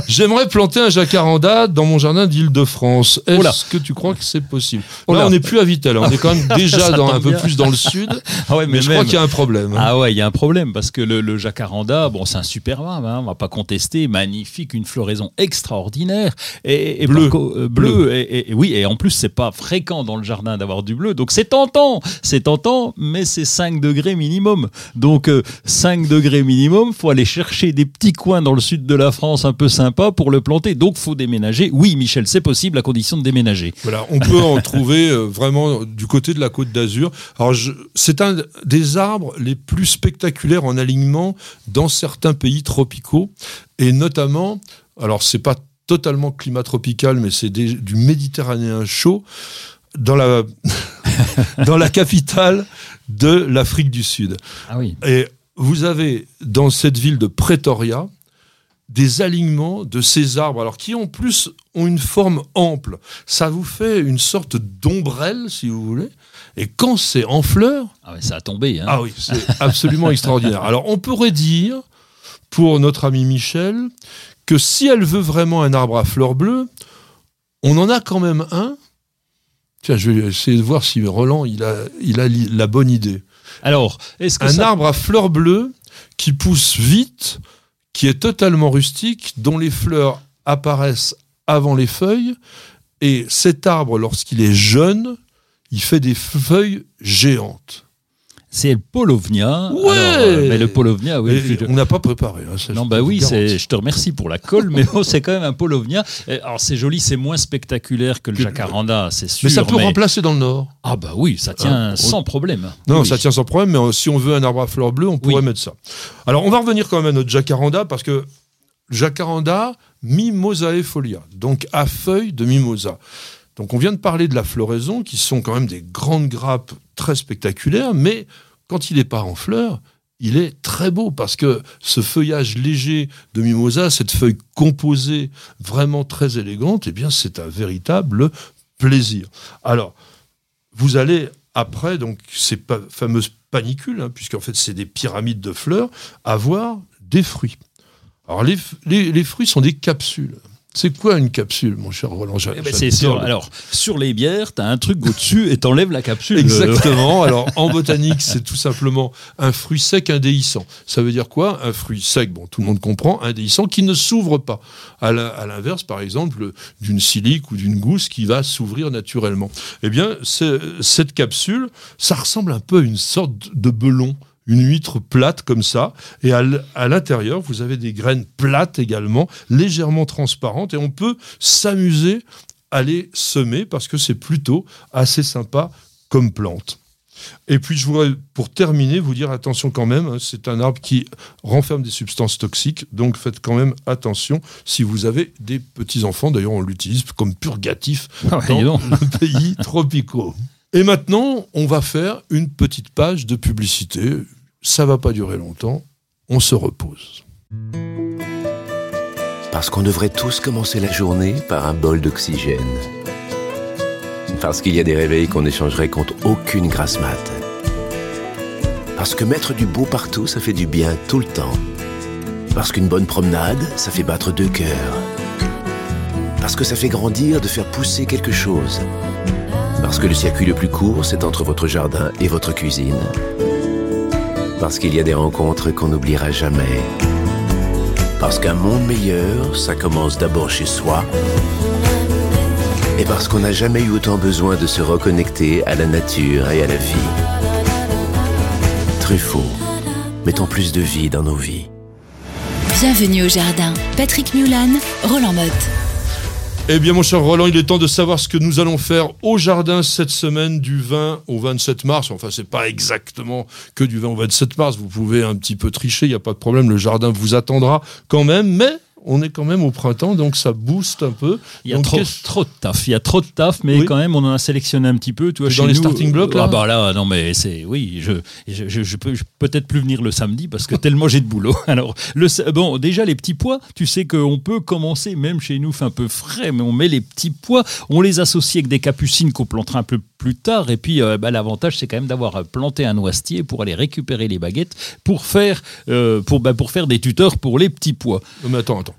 J'aimerais planter un jacaranda dans mon jardin d'Île-de-France. Est-ce que tu crois que c'est possible? Là, on n'est plus à Vitel, on est quand même <laughs> déjà dans un peu plus dans le sud. <laughs> Ah ouais, Mais, je crois qu'il y a un problème. hein. Ah ouais, il y a un problème parce que le, le jacaranda, bon, c'est un super arbre, hein, on va pas contester, magnifique, une floraison extraordinaire et, et Bleu. euh, bleu, Et, et- et oui, et en plus c'est pas fréquent dans le jardin d'avoir du bleu, donc c'est tentant, c'est tentant, mais c'est 5 degrés minimum. Donc euh, 5 degrés minimum, faut aller chercher des petits coins dans le sud de la France un peu sympa pour le planter. Donc faut déménager. Oui, Michel, c'est possible à condition de déménager. Voilà, on peut en <laughs> trouver euh, vraiment du côté de la Côte d'Azur. Alors, je- c'est un des arbres les plus spectaculaires en alignement dans certains pays tropicaux, et notamment, alors c'est pas totalement climat tropical, mais c'est des- du méditerranéen chaud dans la <laughs> dans la capitale de l'Afrique du Sud. Ah oui. Et vous avez dans cette ville de Pretoria des alignements de ces arbres, alors qui en plus ont une forme ample. Ça vous fait une sorte d'ombrelle, si vous voulez. Et quand c'est en fleurs, Ah ouais, ça a tombé. Hein. ah oui, c'est absolument extraordinaire. Alors on pourrait dire, pour notre ami Michel, que si elle veut vraiment un arbre à fleurs bleues, on en a quand même un. Tiens, je vais essayer de voir si Roland il a, il a la bonne idée Alors, est-ce que un ça... arbre à fleurs bleues qui pousse vite, qui est totalement rustique, dont les fleurs apparaissent avant les feuilles. Et cet arbre, lorsqu'il est jeune, il fait des feuilles géantes. C'est le Polovnia. Ouais euh, mais le Polovnia, oui. Je- on n'a pas préparé. hein, ça, Non, bah oui, je te remercie pour la colle, mais oh, c'est quand même un Polovnia. Alors c'est joli, c'est moins spectaculaire que le jacaranda, c'est sûr. Mais ça peut remplacer dans le Nord. Ah bah oui, ça tient Hein, sans problème. Non, Oui. ça tient sans problème, mais euh, si on veut un arbre à fleurs bleues, on pourrait Oui. mettre ça. Alors, on va revenir quand même à notre jacaranda, parce que jacaranda, Mimosae folia, donc à feuilles de mimosa. Donc, on vient de parler de la floraison, qui sont quand même des grandes grappes très spectaculaires, mais quand il n'est pas en fleurs, il est très beau parce que ce feuillage léger de mimosa, cette feuille composée vraiment très élégante, eh bien, c'est un véritable plaisir. Alors, vous allez après, donc, ces fameuses panicules, hein, puisqu'en fait, c'est des pyramides de fleurs, avoir des fruits. Alors, les fruits sont des capsules. C'est quoi une capsule, mon cher Roland? Eh ben, c'est le- Alors, sur les bières, t'as un truc au-dessus et t'enlèves la capsule. Exactement. <laughs> Alors, en botanique, c'est tout simplement un fruit sec indéhiscent. Ça veut dire quoi? Un fruit sec, bon, tout le monde comprend, indéhiscent, qui ne s'ouvre pas. À l'inverse, par exemple, d'une silique ou d'une gousse qui va s'ouvrir naturellement. Eh bien, cette capsule, ça ressemble un peu à une sorte de belon. Une huître plate comme ça, et à l'intérieur, vous avez des graines plates également, légèrement transparentes, et on peut s'amuser à les semer parce que c'est plutôt assez sympa comme plante. Et puis je voudrais, pour terminer, vous dire attention quand même, hein, c'est un arbre qui renferme des substances toxiques, donc faites quand même attention si vous avez des petits-enfants. D'ailleurs, on l'utilise comme purgatif Ah ouais, dans les pays tropicaux. Et maintenant, on va faire une petite page de publicité. Ça va pas durer longtemps. On se repose. Parce qu'on devrait tous commencer la journée par un bol d'oxygène. Parce qu'il y a des réveils qu'on échangerait contre aucune grasse mat. Parce que mettre du beau partout, ça fait du bien tout le temps. Parce qu'une bonne promenade, ça fait battre deux cœurs. Parce que ça fait grandir de faire pousser quelque chose. Parce que le circuit le plus court, c'est entre votre jardin et votre cuisine. Parce qu'il y a des rencontres qu'on n'oubliera jamais. Parce qu'un monde meilleur, ça commence d'abord chez soi. Et parce qu'on n'a jamais eu autant besoin de se reconnecter à la nature et à la vie. Truffaut, mettons plus de vie dans nos vies. Bienvenue au jardin. Patrick Mulan, Roland Motte. Eh bien, mon cher Roland, il est temps de savoir ce que nous allons faire au jardin cette semaine du 20 au 27 mars. Enfin, c'est pas exactement que du 20 au 27 mars. Vous pouvez un petit peu tricher, il n'y a pas de problème. Le jardin vous attendra quand même. Mais on est quand même au printemps, donc ça booste un peu. Il y a Donc, trop, de taf. Il y a trop de taf, mais Oui. quand même, on en a sélectionné un petit peu. Tu vois, chez dans les starting blocks, là Ah bah là, non, mais c'est oui. Je, je, je, je peux peut-être plus venir le samedi parce que <laughs> tellement j'ai de boulot. <laughs> Alors, le, bon, déjà les petits pois. Tu sais qu'on peut commencer, même chez nous, fait un peu frais, mais on met les petits pois, on les associe avec des capucines qu'on plantera un peu plus tard. Et puis, euh, bah, l'avantage, c'est quand même d'avoir euh, planté un noisetier pour aller récupérer les baguettes pour faire, euh, bah, pour faire des tuteurs pour les petits pois. Mais attends, attends.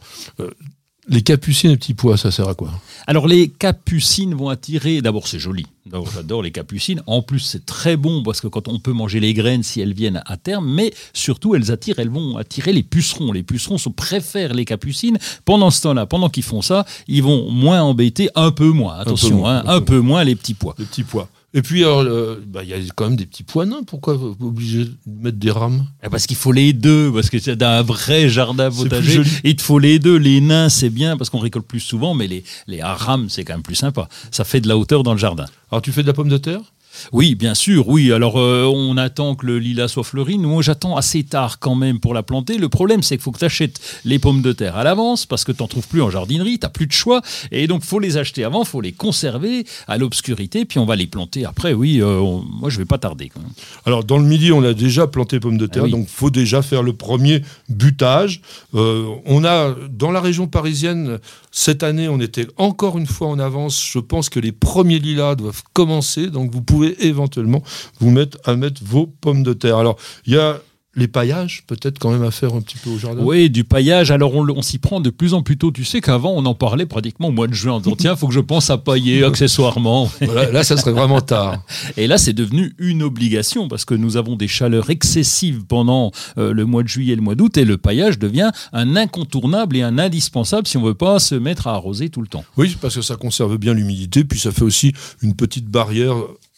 Les capucines et petits pois, ça sert à quoi? Alors les capucines vont attirer, d'abord c'est joli, j'adore les capucines, en plus c'est très bon parce que quand on peut manger les graines si elles viennent à terme, mais surtout elles attirent, elles vont attirer les pucerons. Les pucerons se préfèrent les capucines. Pendant ce temps-là, pendant qu'ils font ça, ils vont moins embêter, un peu moins, attention, moins, hein, un un peu peu moins les petits pois. Les petits pois. Et puis, euh, bah, il y a quand même des petits pois nains. Pourquoi vous obligé de mettre des rames? Ah, Parce qu'il faut les deux, parce que c'est dans un vrai jardin potager. Il te faut les deux. Les nains, c'est bien parce qu'on récolte plus souvent, mais les, les harames, c'est quand même plus sympa. Ça fait de la hauteur dans le jardin. Alors, tu fais de la pomme de terre? Oui, bien sûr, oui. Alors, euh, on attend que le lilas soit fleuri. Nous, moi, j'attends assez tard quand même pour la planter. Le problème, c'est qu'il faut que tu achètes les pommes de terre à l'avance parce que tu n'en trouves plus en jardinerie, tu plus de choix. Et donc, faut les acheter avant, faut les conserver à l'obscurité, puis on va les planter après. Oui, euh, on- moi, je vais pas tarder. Quand même. Alors, dans le midi, on a déjà planté pommes de terre, Ah oui. donc faut déjà faire le premier butage. Euh, on a, dans la région parisienne, cette année, on était encore une fois en avance. Je pense que les premiers lilas doivent commencer, donc vous pouvez éventuellement vous mettre à mettre vos pommes de terre. Alors, il y a les paillages, peut-être quand même à faire un petit peu au jardin. Oui, du paillage. Alors, on, s'y prend de plus en plus tôt. Tu sais qu'avant, on en parlait pratiquement au mois de juin en disant tiens, faut que je pense à pailler <laughs> accessoirement. Voilà, là, ça serait vraiment tard. <laughs> Et là, c'est devenu une obligation parce que nous avons des chaleurs excessives pendant euh, le mois de juillet et le mois d'août et le paillage devient un incontournable et un indispensable si on veut pas se mettre à arroser tout le temps. Oui, parce que ça conserve bien l'humidité, puis ça fait aussi une petite barrière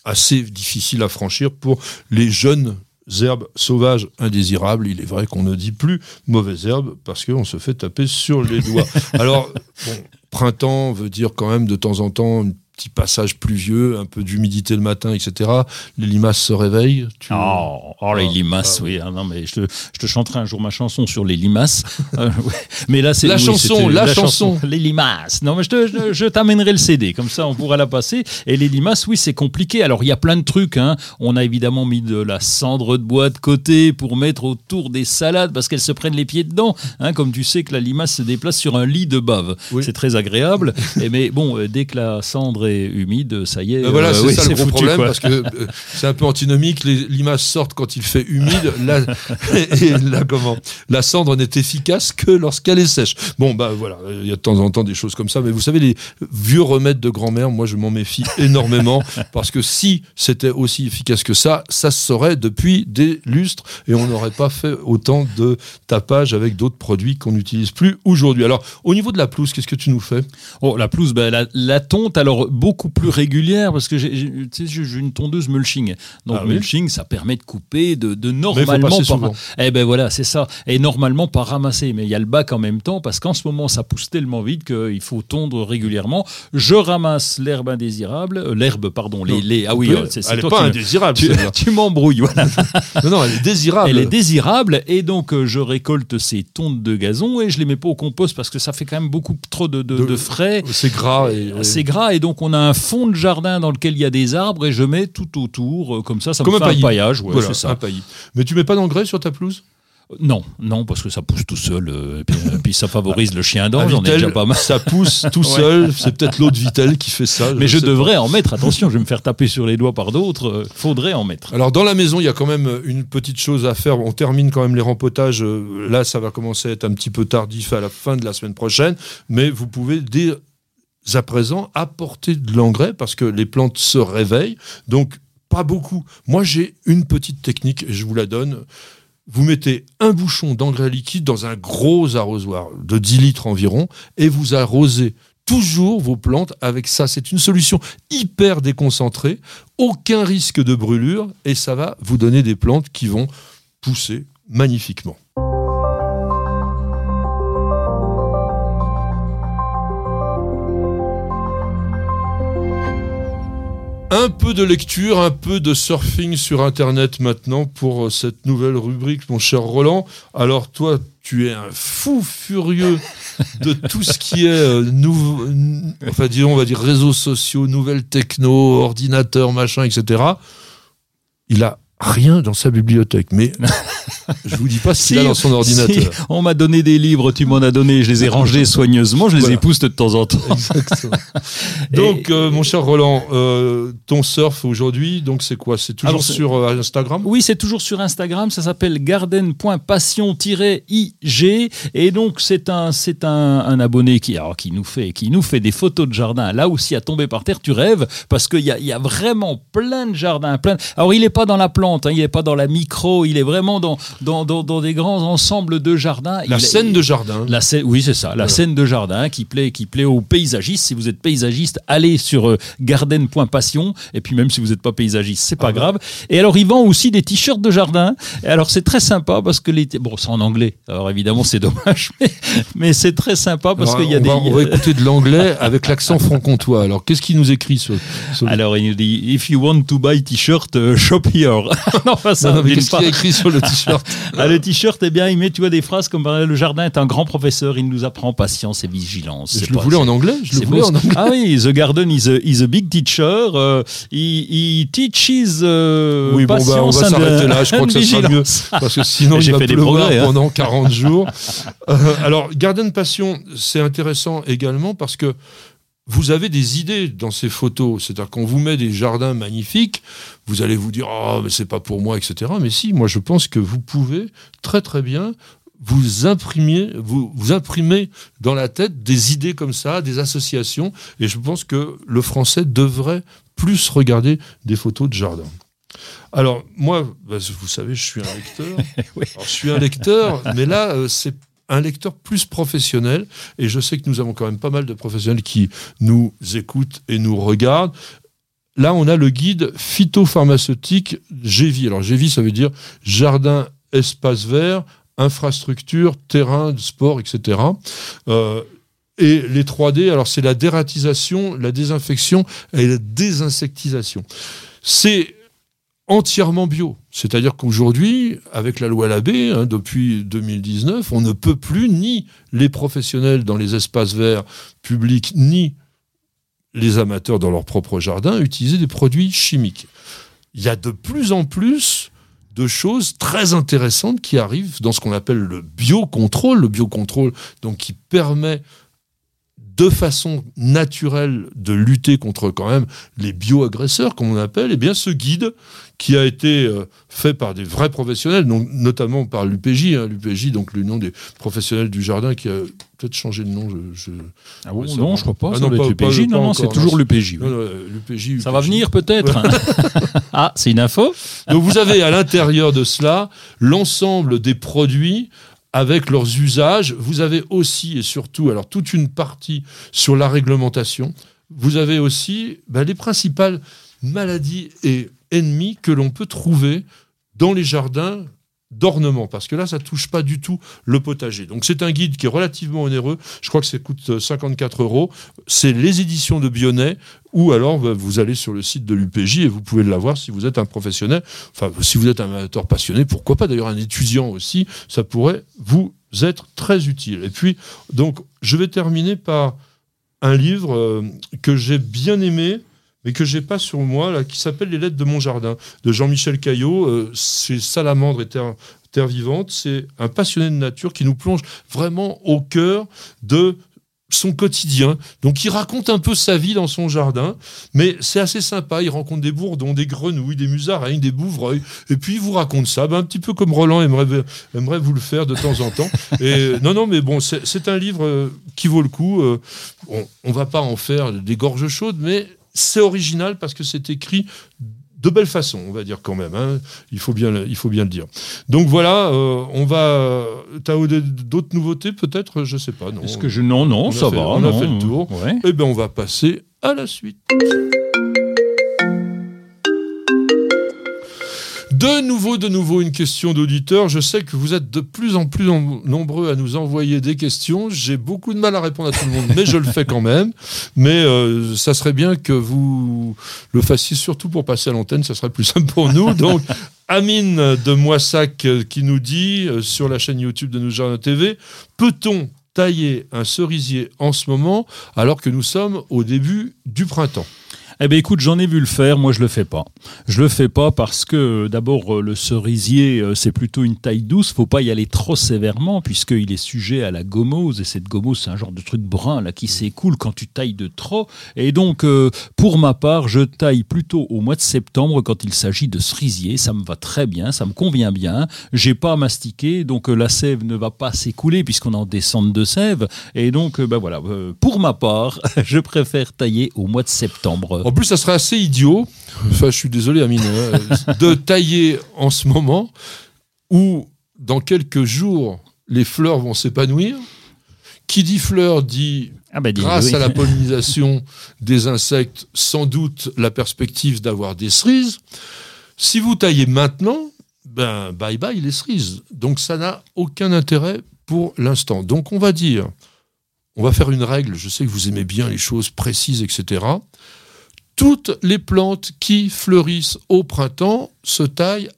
assez difficile à franchir pour les jeunes herbes sauvages indésirables. Il est vrai qu'on ne dit plus mauvaises herbes parce qu'on se fait taper sur les doigts. <laughs> Alors, bon, printemps veut dire quand même de temps en temps un petit passage pluvieux, un peu d'humidité le matin, etc. Les limaces se réveillent. Tu- Oh, oh, les Ah, limaces, ah oui. Ah non, mais je te, je te chanterai un jour ma chanson sur les limaces. <laughs> Euh, ouais. Mais là, c'est La oui, chanson, la chanson. Les limaces. Non, mais je, te- je, je t'amènerai le CD, comme ça on pourra la passer. Et les limaces, oui, c'est compliqué. Alors, il y a plein de trucs. Hein. On a évidemment mis de la cendre de bois de côté pour mettre autour des salades parce qu'elles se prennent les pieds dedans. Hein, comme tu sais que la limace se déplace sur un lit de bave. Oui. C'est très agréable. <laughs> Et mais bon, euh, dès que la cendre humide, ça y est. Ben voilà, euh, c'est oui, ça le gros foutu, problème quoi. parce que euh, c'est un peu antinomique. Les limaces sortent quand il fait humide. La, <laughs> et la, comment, la cendre n'est efficace que lorsqu'elle est sèche. Bon, bah voilà, il y a de temps en temps des choses comme ça. Mais vous savez, les vieux remèdes de grand-mère, moi je m'en méfie énormément <laughs> parce que si c'était aussi efficace que ça, ça se saurait depuis des lustres et on n'aurait pas fait autant de tapage avec d'autres produits qu'on n'utilise plus aujourd'hui. Alors, au niveau de la pelouse, qu'est-ce que tu nous fais? Oh, la pelouse, ben, la, la tonte, alors beaucoup plus régulière, parce que j'ai- une tondeuse mulching. Donc, Ah oui. mulching, ça permet de couper, de, normalement. pas- souvent. eh ben voilà, c'est ça. Et normalement, pas ramasser. Mais il y a le bac en même temps, parce qu'en ce moment, ça pousse tellement vite qu'il faut tondre régulièrement. Je ramasse l'herbe indésirable, euh, l'herbe, pardon, les, les- Ah oui, euh, c'est c'est elle n'est toi pas qui me- indésirable. tu, <laughs> m'embrouilles, voilà. <laughs> Non, non, elle est désirable. Elle est désirable et donc euh, je récolte ces tontes de gazon et je les mets pas au compost parce que ça fait quand même beaucoup trop de, de- De- de frais. C'est gras et C'est gras et donc on on a un fond de jardin dans lequel il y a des arbres et je mets tout autour, euh, comme ça, ça Comme me un fait paillis. un paillage. ouais, Voilà, ça. un paillis. Mais tu mets pas d'engrais sur ta pelouse? Non, non, parce que ça pousse tout seul, euh, et puis, euh, puis ça favorise le chien d'ange, j'en ai déjà pas mal. Ça pousse tout seul. C'est peut-être l'autre Vitel qui fait ça. Mais je pas. devrais en mettre, attention, je vais me faire taper sur les doigts par d'autres, euh, faudrait en mettre. Alors dans la maison, il y a quand même une petite chose à faire. On termine quand même les rempotages. Euh, Là, ça va commencer à être un petit peu tardif à la fin de la semaine prochaine, mais vous pouvez dès à présent apporter de l'engrais parce que les plantes se réveillent. Donc pas beaucoup. Moi, j'ai une petite technique et je vous la donne. Vous mettez un bouchon d'engrais liquide dans un gros arrosoir de 10 litres environ et vous arrosez toujours vos plantes avec ça. C'est une solution hyper déconcentrée, aucun risque de brûlure et ça va vous donner des plantes qui vont pousser magnifiquement. Un peu de lecture, un peu de surfing sur Internet maintenant pour euh, cette nouvelle rubrique, mon cher Roland. Alors toi, tu es un fou furieux de <laughs> tout ce qui est euh, nouveau, enfin disons, on va dire réseaux sociaux, nouvelles techno, ordinateurs, machin, etc. Il a rien dans sa bibliothèque, mais <laughs> je vous dis pas ce qu'il a Si, dans son ordinateur. si, on m'a donné des livres, tu m'en as donné, je les ai rangés soigneusement, je les Voilà. épouse de temps en temps. Exactement. <laughs> Donc, euh, mon cher Roland, euh, ton surf aujourd'hui, donc c'est quoi? C'est toujours Alors, sur euh, Instagram? Oui, c'est toujours sur Instagram, ça s'appelle garden.passion-ig et donc c'est un c'est un, un abonné qui alors, qui nous fait qui nous fait des photos de jardin. Là aussi à tomber par terre, tu rêves parce qu'il y a, il y a vraiment plein de jardins, plein. de- Alors il est pas dans la plante, hein, il est pas dans la micro, il est vraiment dans dans, dans, dans des grands ensembles de jardins. La Il- scène de jardin. La scène, oui, c'est ça, la Voilà. scène de jardin qui plaît, qui plaît aux paysagistes. Si vous êtes paysagiste, allez sur euh, garden.passion. Et puis même si vous n'êtes pas paysagiste, c'est pas Ah grave. Et alors, il vend aussi des t-shirts de jardin. Et alors, c'est très sympa parce que les, bon, c'est en anglais. Alors évidemment, c'est <laughs> dommage, mais, mais c'est très sympa parce qu'il y a on, des. va, on va écouter de l'anglais avec l'accent franc-comtois. Alors, qu'est-ce qu'il nous écrit sur, sur Alors, il nous dit If you want to buy t-shirt, euh, shop here. <laughs> non, pas ça. Non, non, mais qu'est-ce qu'il y a écrit sur le <laughs> t-shirt Ah, le t-shirt, eh bien, il met, tu vois, des phrases comme le jardin est un grand professeur, il nous apprend patience et vigilance. Je le pas- voulais en anglais Je le voulais beau. en anglais. Ah oui, The Garden is a, is a big teacher. Uh, he, he teaches uh, Oui, bon, bah, on patience va and, s'arrêter là. Je crois que ça sera mieux. vigilance. Parce que sinon, <laughs> J'ai il va fait des progrès, hein. pendant 40 <laughs> jours. Euh, alors, Garden Passion, c'est intéressant également parce que vous avez des idées dans ces photos. C'est-à-dire qu'on vous met des jardins magnifiques, vous allez vous dire oh mais c'est pas pour moi, etc. Mais si, moi je pense que vous pouvez très très bien vous imprimer, vous, vous imprimer dans la tête des idées comme ça, des associations. Et je pense que le français devrait plus regarder des photos de jardin. Alors moi, bah, vous savez, je suis un lecteur. <laughs> Oui. Alors, je suis un lecteur, mais là, euh, c'est un lecteur plus professionnel. Et je sais que nous avons quand même pas mal de professionnels qui nous écoutent et nous regardent. Là, on a le guide phytopharmaceutique GEVI. Alors, GEVI, ça veut dire jardin, espace vert, infrastructure, terrain sport, etc. Euh, et les 3D, alors c'est la dératisation, la désinfection et la désinsectisation. C'est entièrement bio. C'est-à-dire qu'aujourd'hui, avec la loi Labbé, hein, depuis 2019, on ne peut plus ni les professionnels dans les espaces verts publics, ni les amateurs dans leur propre jardin utiliser des produits chimiques. Il y a de plus en plus de choses très intéressantes qui arrivent dans ce qu'on appelle le biocontrôle. Le biocontrôle, donc, qui permet de façon naturelle de lutter contre quand même les bioagresseurs, comme on appelle, et bien ce guide qui a été euh, fait par des vrais professionnels, donc, notamment par l'UPJ, hein, l'UPJ, donc l'Union des professionnels du jardin, qui a peut-être changé de nom. Je, je- Ah bon, Ouais, non, je crois pas. Ah non, pas- l'UPJ. Non, c'est toujours l'UPJ. L'UPJ, Ça va venir peut-être. <laughs> ah, c'est une info. Donc vous avez à l'intérieur de cela l'ensemble des produits avec leurs usages. Vous avez aussi et surtout, alors toute une partie sur la réglementation. Vous avez aussi ben, les principales maladies et ennemis que l'on peut trouver dans les jardins d'ornement, parce que là, ça touche pas du tout le potager. Donc c'est un guide qui est relativement onéreux. Je crois que ça coûte euh, 54 euros. C'est les éditions de Bionnet, ou alors ben, vous allez sur le site de l'UPJ et vous pouvez l'avoir si vous êtes un professionnel. Enfin, si vous êtes un amateur passionné, pourquoi pas d'ailleurs un étudiant aussi, ça pourrait vous être très utile. Et puis, donc, je vais terminer par un livre euh, que j'ai bien aimé, mais que j'ai pas sur moi, là, qui s'appelle Les Lettres de mon jardin, de Jean-Michel Caillot. Euh, c'est Salamandre et Terre, Terre vivante. C'est un passionné de nature qui nous plonge vraiment au cœur de son quotidien. Donc il raconte un peu sa vie dans son jardin, mais c'est assez sympa. Il rencontre des bourdons, des grenouilles, des musaraignes, des bouvreuils, et puis il vous raconte ça, ben, un petit peu comme Roland aimerait, aimerait vous le faire de temps en temps. <laughs> Et non, non, mais bon, c'est un livre euh, qui vaut le coup. Euh, on, on va pas en faire des gorges chaudes, mais c'est original parce que c'est écrit de belle façon, on va dire quand même. hein. Il, faut bien, le- il faut bien le dire. Donc voilà, euh, on va. T'as d'autres nouveautés peut-être? Je sais pas. Non. Est-ce que je non non on a ça fait- va on a fait le tour. Ouais. Eh bien, on va passer à la suite. De nouveau, de nouveau, une question d'auditeur. Je sais que vous êtes de plus en plus nom- nombreux à nous envoyer des questions. J'ai beaucoup de mal à répondre à tout le monde, mais je le fais quand même. Mais euh, ça serait bien que vous le fassiez surtout pour passer à l'antenne. Ça serait plus simple pour nous. Donc, Amine de Moissac euh, qui nous dit euh, sur la chaîne YouTube de Nous Jardin TV, peut-on tailler un cerisier en ce moment alors que nous sommes au début du printemps? Eh ben écoute, j'en ai vu le faire, moi je le fais pas. Je le fais pas parce que euh, d'abord euh, le cerisier euh, c'est plutôt une taille douce, faut pas y aller trop sévèrement puisqu'il est sujet à la gommose et cette gommose c'est un genre de truc brun là qui s'écoule quand tu tailles de trop. Et donc euh, pour ma part, je taille plutôt au mois de septembre quand il s'agit de cerisier, ça me va très bien, ça me convient bien. J'ai pas à mastiquer donc la sève ne va pas s'écouler puisqu'on est en descente de sève. Et donc ben voilà, pour ma part, <laughs> je préfère tailler au mois de septembre. En plus, ça serait assez idiot, enfin je suis désolé Amine, hein, <laughs> de tailler en ce moment où dans quelques jours les fleurs vont s'épanouir. Qui dit fleurs dit Ah dis, grâce oui. à la <laughs> pollinisation des insectes, sans doute la perspective d'avoir des cerises. Si vous taillez maintenant, ben bye bye les cerises. Donc ça n'a aucun intérêt pour l'instant. Donc on va dire, on va faire une règle, je sais que vous aimez bien les choses précises, etc. Toutes les plantes qui fleurissent au printemps se taillent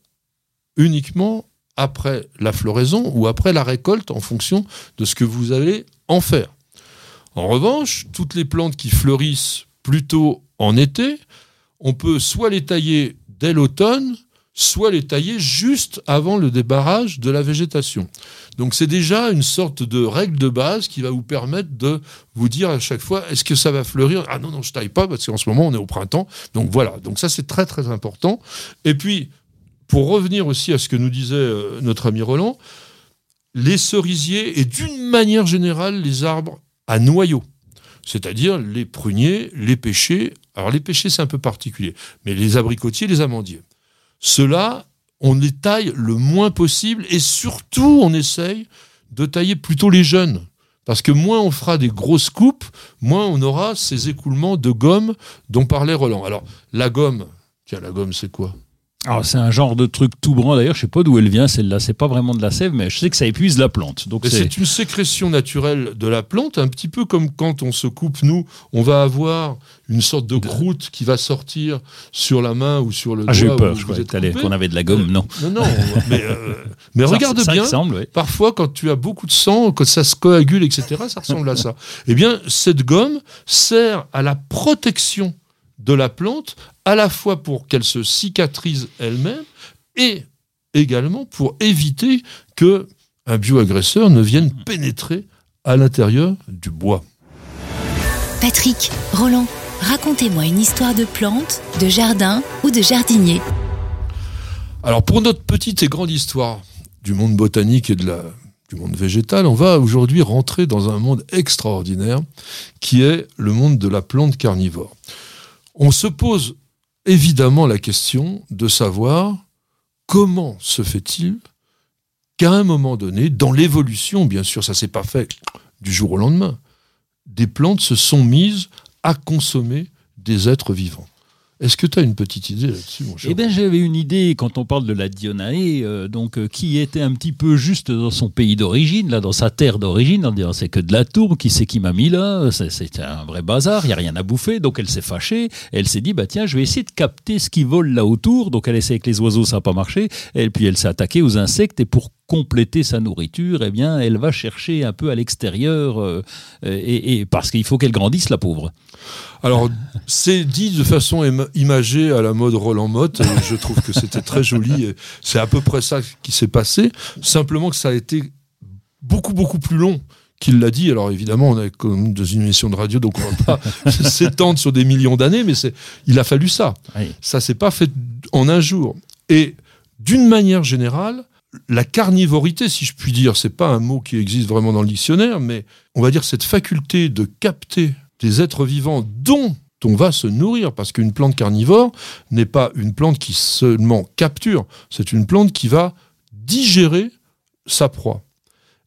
uniquement après la floraison ou après la récolte en fonction de ce que vous allez en faire. En revanche, toutes les plantes qui fleurissent plutôt en été, on peut soit les tailler dès l'automne, soit les tailler juste avant le débarrage de la végétation. Donc c'est déjà une sorte de règle de base qui va vous permettre de vous dire à chaque fois est-ce que ça va fleurir? Ah non non, je taille pas parce qu'en ce moment on est au printemps. Donc voilà, donc ça c'est très très important. Et puis pour revenir aussi à ce que nous disait euh, notre ami Roland, les cerisiers et d'une manière générale les arbres à noyaux, c'est-à-dire les pruniers, les pêchers. Alors les pêchers c'est un peu particulier, mais les abricotiers, les amandiers. Ceux-là, on les taille le moins possible et surtout on essaye de tailler plutôt les jeunes. Parce que moins on fera des grosses coupes, moins on aura ces écoulements de gomme dont parlait Roland. Alors la gomme, tiens la gomme c'est quoi? Alors, c'est un genre de truc tout brun d'ailleurs, je sais pas d'où elle vient celle-là, c'est pas vraiment de la sève, mais je sais que ça épuise la plante. Donc c'est une sécrétion naturelle de la plante, un petit peu comme quand on se coupe, nous, on va avoir une sorte de croûte qui va sortir sur la main ou sur le ah, j'ai doigt. eu peur, je croyais qu'on avait de la gomme, non. Non, non, mais, euh, <laughs> mais Ça- regarde ça bien. ressemble. Parfois, quand tu as beaucoup de sang, quand ça se coagule, etc., ça ressemble à ça. Eh bien, cette gomme sert à la protection de la plante, à la fois pour qu'elle se cicatrise elle-même et également pour éviter que un bioagresseur ne vienne pénétrer à l'intérieur du bois. Patrick, Roland, racontez-moi une histoire de plante, de jardin ou de jardinier. Alors pour notre petite et grande histoire du monde botanique et de la, du monde végétal, on va aujourd'hui rentrer dans un monde extraordinaire qui est le monde de la plante carnivore. On se pose évidemment la question de savoir comment se fait-il qu'à un moment donné, dans l'évolution, bien sûr, ça s'est pas fait du jour au lendemain, des plantes se sont mises à consommer des êtres vivants. Est-ce que tu as une petite idée là-dessus, mon cher Eh bien, j'avais une idée quand on parle de la Dionae, euh, donc euh, qui était un petit peu juste dans son pays d'origine, là, dans sa terre d'origine, en disant c'est que de la tourbe, qui c'est qui m'a mis là, C'est- c'était un vrai bazar, il y a rien à bouffer, donc elle s'est fâchée, elle s'est dit bah tiens, je vais essayer de capter ce qui vole là autour, donc elle essaie avec les oiseaux, ça n'a pas marché, et puis elle s'est attaquée aux insectes et pour compléter sa nourriture, eh bien, elle va chercher un peu à l'extérieur, euh, et, et parce qu'il faut qu'elle grandisse, la pauvre. Alors, c'est dit de façon im- imagée à la mode Roland Motte. Je trouve que c'était très joli. C'est à peu près ça qui s'est passé. Simplement que ça a été beaucoup, beaucoup plus long qu'il l'a dit. Alors, évidemment, on est comme dans une émission de radio, donc on va pas <laughs> s'étendre sur des millions d'années, mais c'est, il a fallu ça. Oui. Ça s'est pas fait en un jour. Et d'une manière générale, la carnivorité, si je puis dire, c'est pas un mot qui existe vraiment dans le dictionnaire, mais on va dire cette faculté de capter des êtres vivants dont on va se nourrir, parce qu'une plante carnivore n'est pas une plante qui seulement capture, c'est une plante qui va digérer sa proie.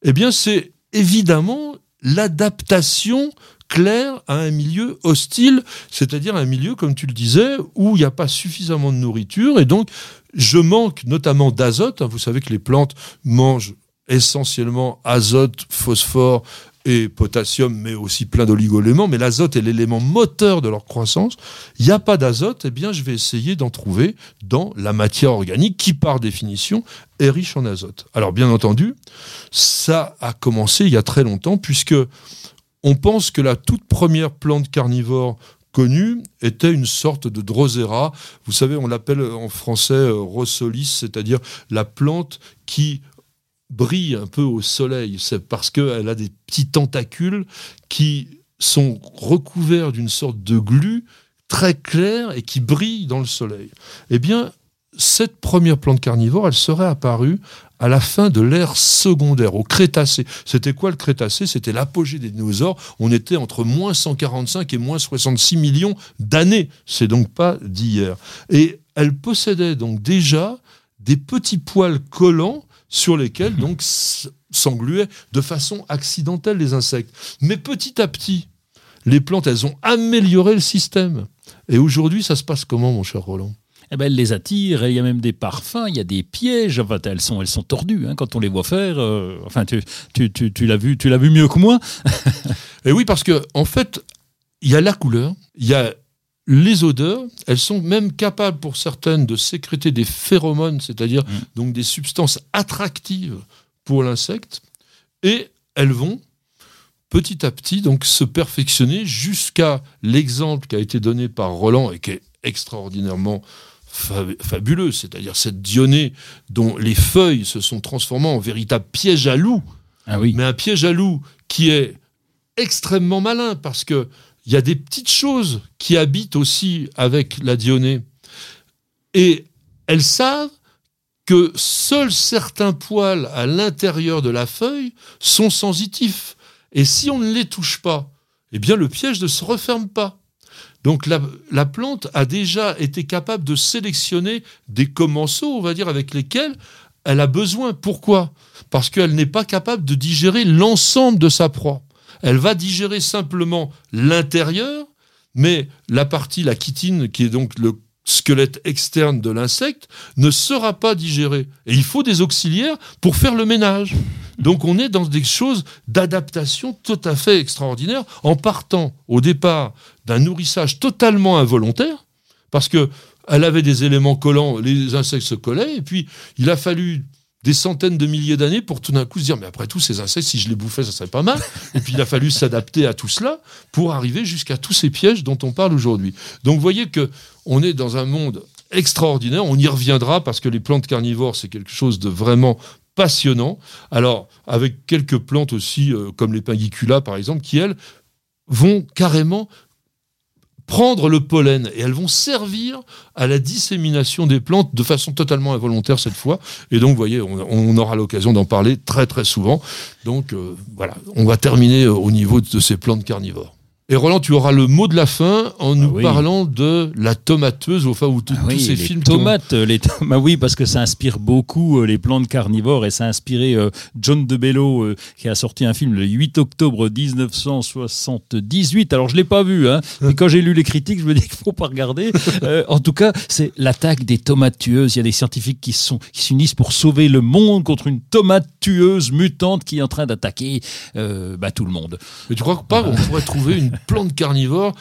Eh bien, c'est évidemment l'adaptation claire à un milieu hostile, c'est-à-dire un milieu, comme tu le disais, où il n'y a pas suffisamment de nourriture, et donc je manque notamment d'azote. Vous savez que les plantes mangent essentiellement azote, phosphore et potassium, mais aussi plein d'oligo-éléments. Mais l'azote est l'élément moteur de leur croissance. Il n'y a pas d'azote, eh bien, je vais essayer d'en trouver dans la matière organique qui, par définition, est riche en azote. Alors, bien entendu, ça a commencé il y a très longtemps, puisque on pense que la toute première plante carnivore connue était une sorte de drosera. Vous savez, on l'appelle en français euh, rossolis, c'est-à-dire la plante qui brille un peu au soleil. C'est parce qu'elle a des petits tentacules qui sont recouverts d'une sorte de glu très clair et qui brille dans le soleil. Eh bien, cette première plante carnivore, elle serait apparue à la fin de l'ère secondaire, au Crétacé. C'était quoi le Crétacé? C'était l'apogée des dinosaures. On était entre moins 145 et moins 66 millions d'années. C'est donc pas d'hier. Et elle possédait donc déjà des petits poils collants sur lesquels donc <laughs> s'engluaient de façon accidentelle les insectes. Mais petit à petit, les plantes, elles ont amélioré le système. Et aujourd'hui, ça se passe comment, mon cher Roland? Eh ben, elle les attire, et il y a même des parfums, il y a des pièges, enfin, elles sont, elles sont tordues hein, quand on les voit faire. euh, enfin, tu, tu, tu, tu l'as vu, tu l'as vu mieux que moi. <laughs> Et oui, parce que en fait, il y a la couleur, il y a les odeurs, elles sont même capables pour certaines de sécréter des phéromones, c'est-à-dire donc des substances attractives pour l'insecte, et elles vont petit à petit donc se perfectionner jusqu'à l'exemple qui a été donné par Roland et qui est extraordinairement fa- fabuleux, c'est-à-dire cette dionée dont les feuilles se sont transformées en véritable piège à loup. Ah oui. mais un piège à loup qui est extrêmement malin parce que il y a des petites choses qui habitent aussi avec la dionée. Et elles savent que seuls certains poils à l'intérieur de la feuille sont sensitifs. Et si on ne les touche pas eh bien le piège ne se referme pas donc la, la plante a déjà été capable de sélectionner des commensaux, on va dire, avec lesquels elle a besoin. Pourquoi? Parce qu'elle n'est pas capable de digérer l'ensemble de sa proie. Elle va digérer simplement l'intérieur, mais la partie, la chitine, qui est donc le squelette externe de l'insecte, ne sera pas digérée. Et il faut des auxiliaires pour faire le ménage. Donc on est dans des choses d'adaptation tout à fait extraordinaires en partant au départ d'un nourrissage totalement involontaire, parce que elle avait des éléments collants, les insectes se collaient, et puis il a fallu des centaines de milliers d'années pour tout d'un coup se dire mais après tout ces insectes si je les bouffais ça serait pas mal. Et puis il a fallu s'adapter à tout cela pour arriver jusqu'à tous ces pièges dont on parle aujourd'hui. Donc vous voyez que on est dans un monde extraordinaire. On y reviendra parce que les plantes carnivores c'est quelque chose de vraiment passionnant. Alors avec quelques plantes aussi euh, comme les pinguicula par exemple qui elles vont carrément prendre le pollen et elles vont servir à la dissémination des plantes de façon totalement involontaire cette fois. Et donc, vous voyez, on, aura l'occasion d'en parler très très souvent. Donc, euh, voilà, on va terminer euh, au niveau de ces plantes carnivores. Et Roland, tu auras le mot de la fin en nous oui. parlant de la tomateuse, enfin, ou Ah oui, tous ces les films. tomates, euh, les tomates, <laughs> oui, parce que ça inspire beaucoup euh, les plantes carnivores et ça a inspiré euh, John DeBello euh, qui a sorti un film le 8 octobre 1978. Alors je l'ai pas vu, hein. <laughs> Mais quand j'ai lu les critiques, je me dis qu'il faut pas regarder. <laughs> En tout cas, c'est l'attaque des tomates tueuses. Il y a des scientifiques qui sont qui s'unissent pour sauver le monde contre une tomate tueuse mutante qui est en train d'attaquer bah, tout le monde. Mais tu crois pas qu'on pourrait trouver une plante carnivore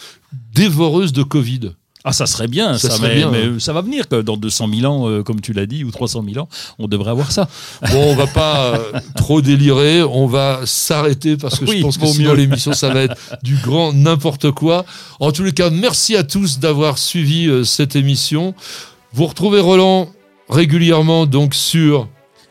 dévoreuse de Covid Ah, ça serait bien, Ça ça, serait mais, bien, mais hein. ça va venir dans 200 000 ans, euh, comme tu l'as dit, ou 300 000 ans, on devrait avoir ça. Bon, on va pas euh, trop délirer, on va s'arrêter parce que Oui, je pense que sinon mieux. l'émission ça va être du grand n'importe quoi. En tous les cas, merci à tous d'avoir suivi euh, cette émission. Vous retrouvez Roland régulièrement donc sur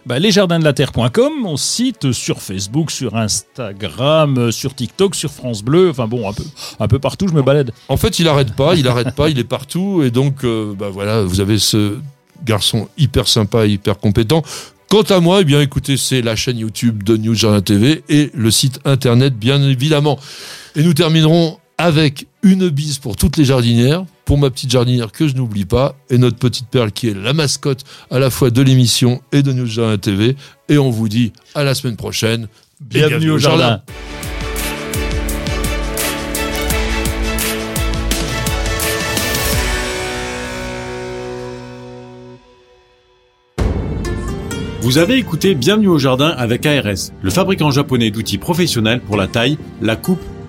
Bah, lesjardins-de-la-terre.com, mon site sur Facebook, sur Instagram, euh, sur TikTok, sur France Bleu, enfin bon, un peu, un peu partout, je me balade. En fait, il arrête pas, il arrête pas, il est partout et donc euh, bah voilà, vous avez ce garçon hyper sympa, hyper compétent. Quant à moi, eh bien écoutez, c'est la chaîne YouTube de News Jardin TV et le site internet bien évidemment. Et nous terminerons avec une bise pour toutes les jardinières, pour ma petite jardinière que je n'oublie pas, et notre petite perle qui est la mascotte à la fois de l'émission et de News Jardin TV. Et on vous dit à la semaine prochaine. Bienvenue au jardin. Vous avez écouté Bienvenue au jardin avec ARS, le fabricant japonais d'outils professionnels pour la taille, la coupe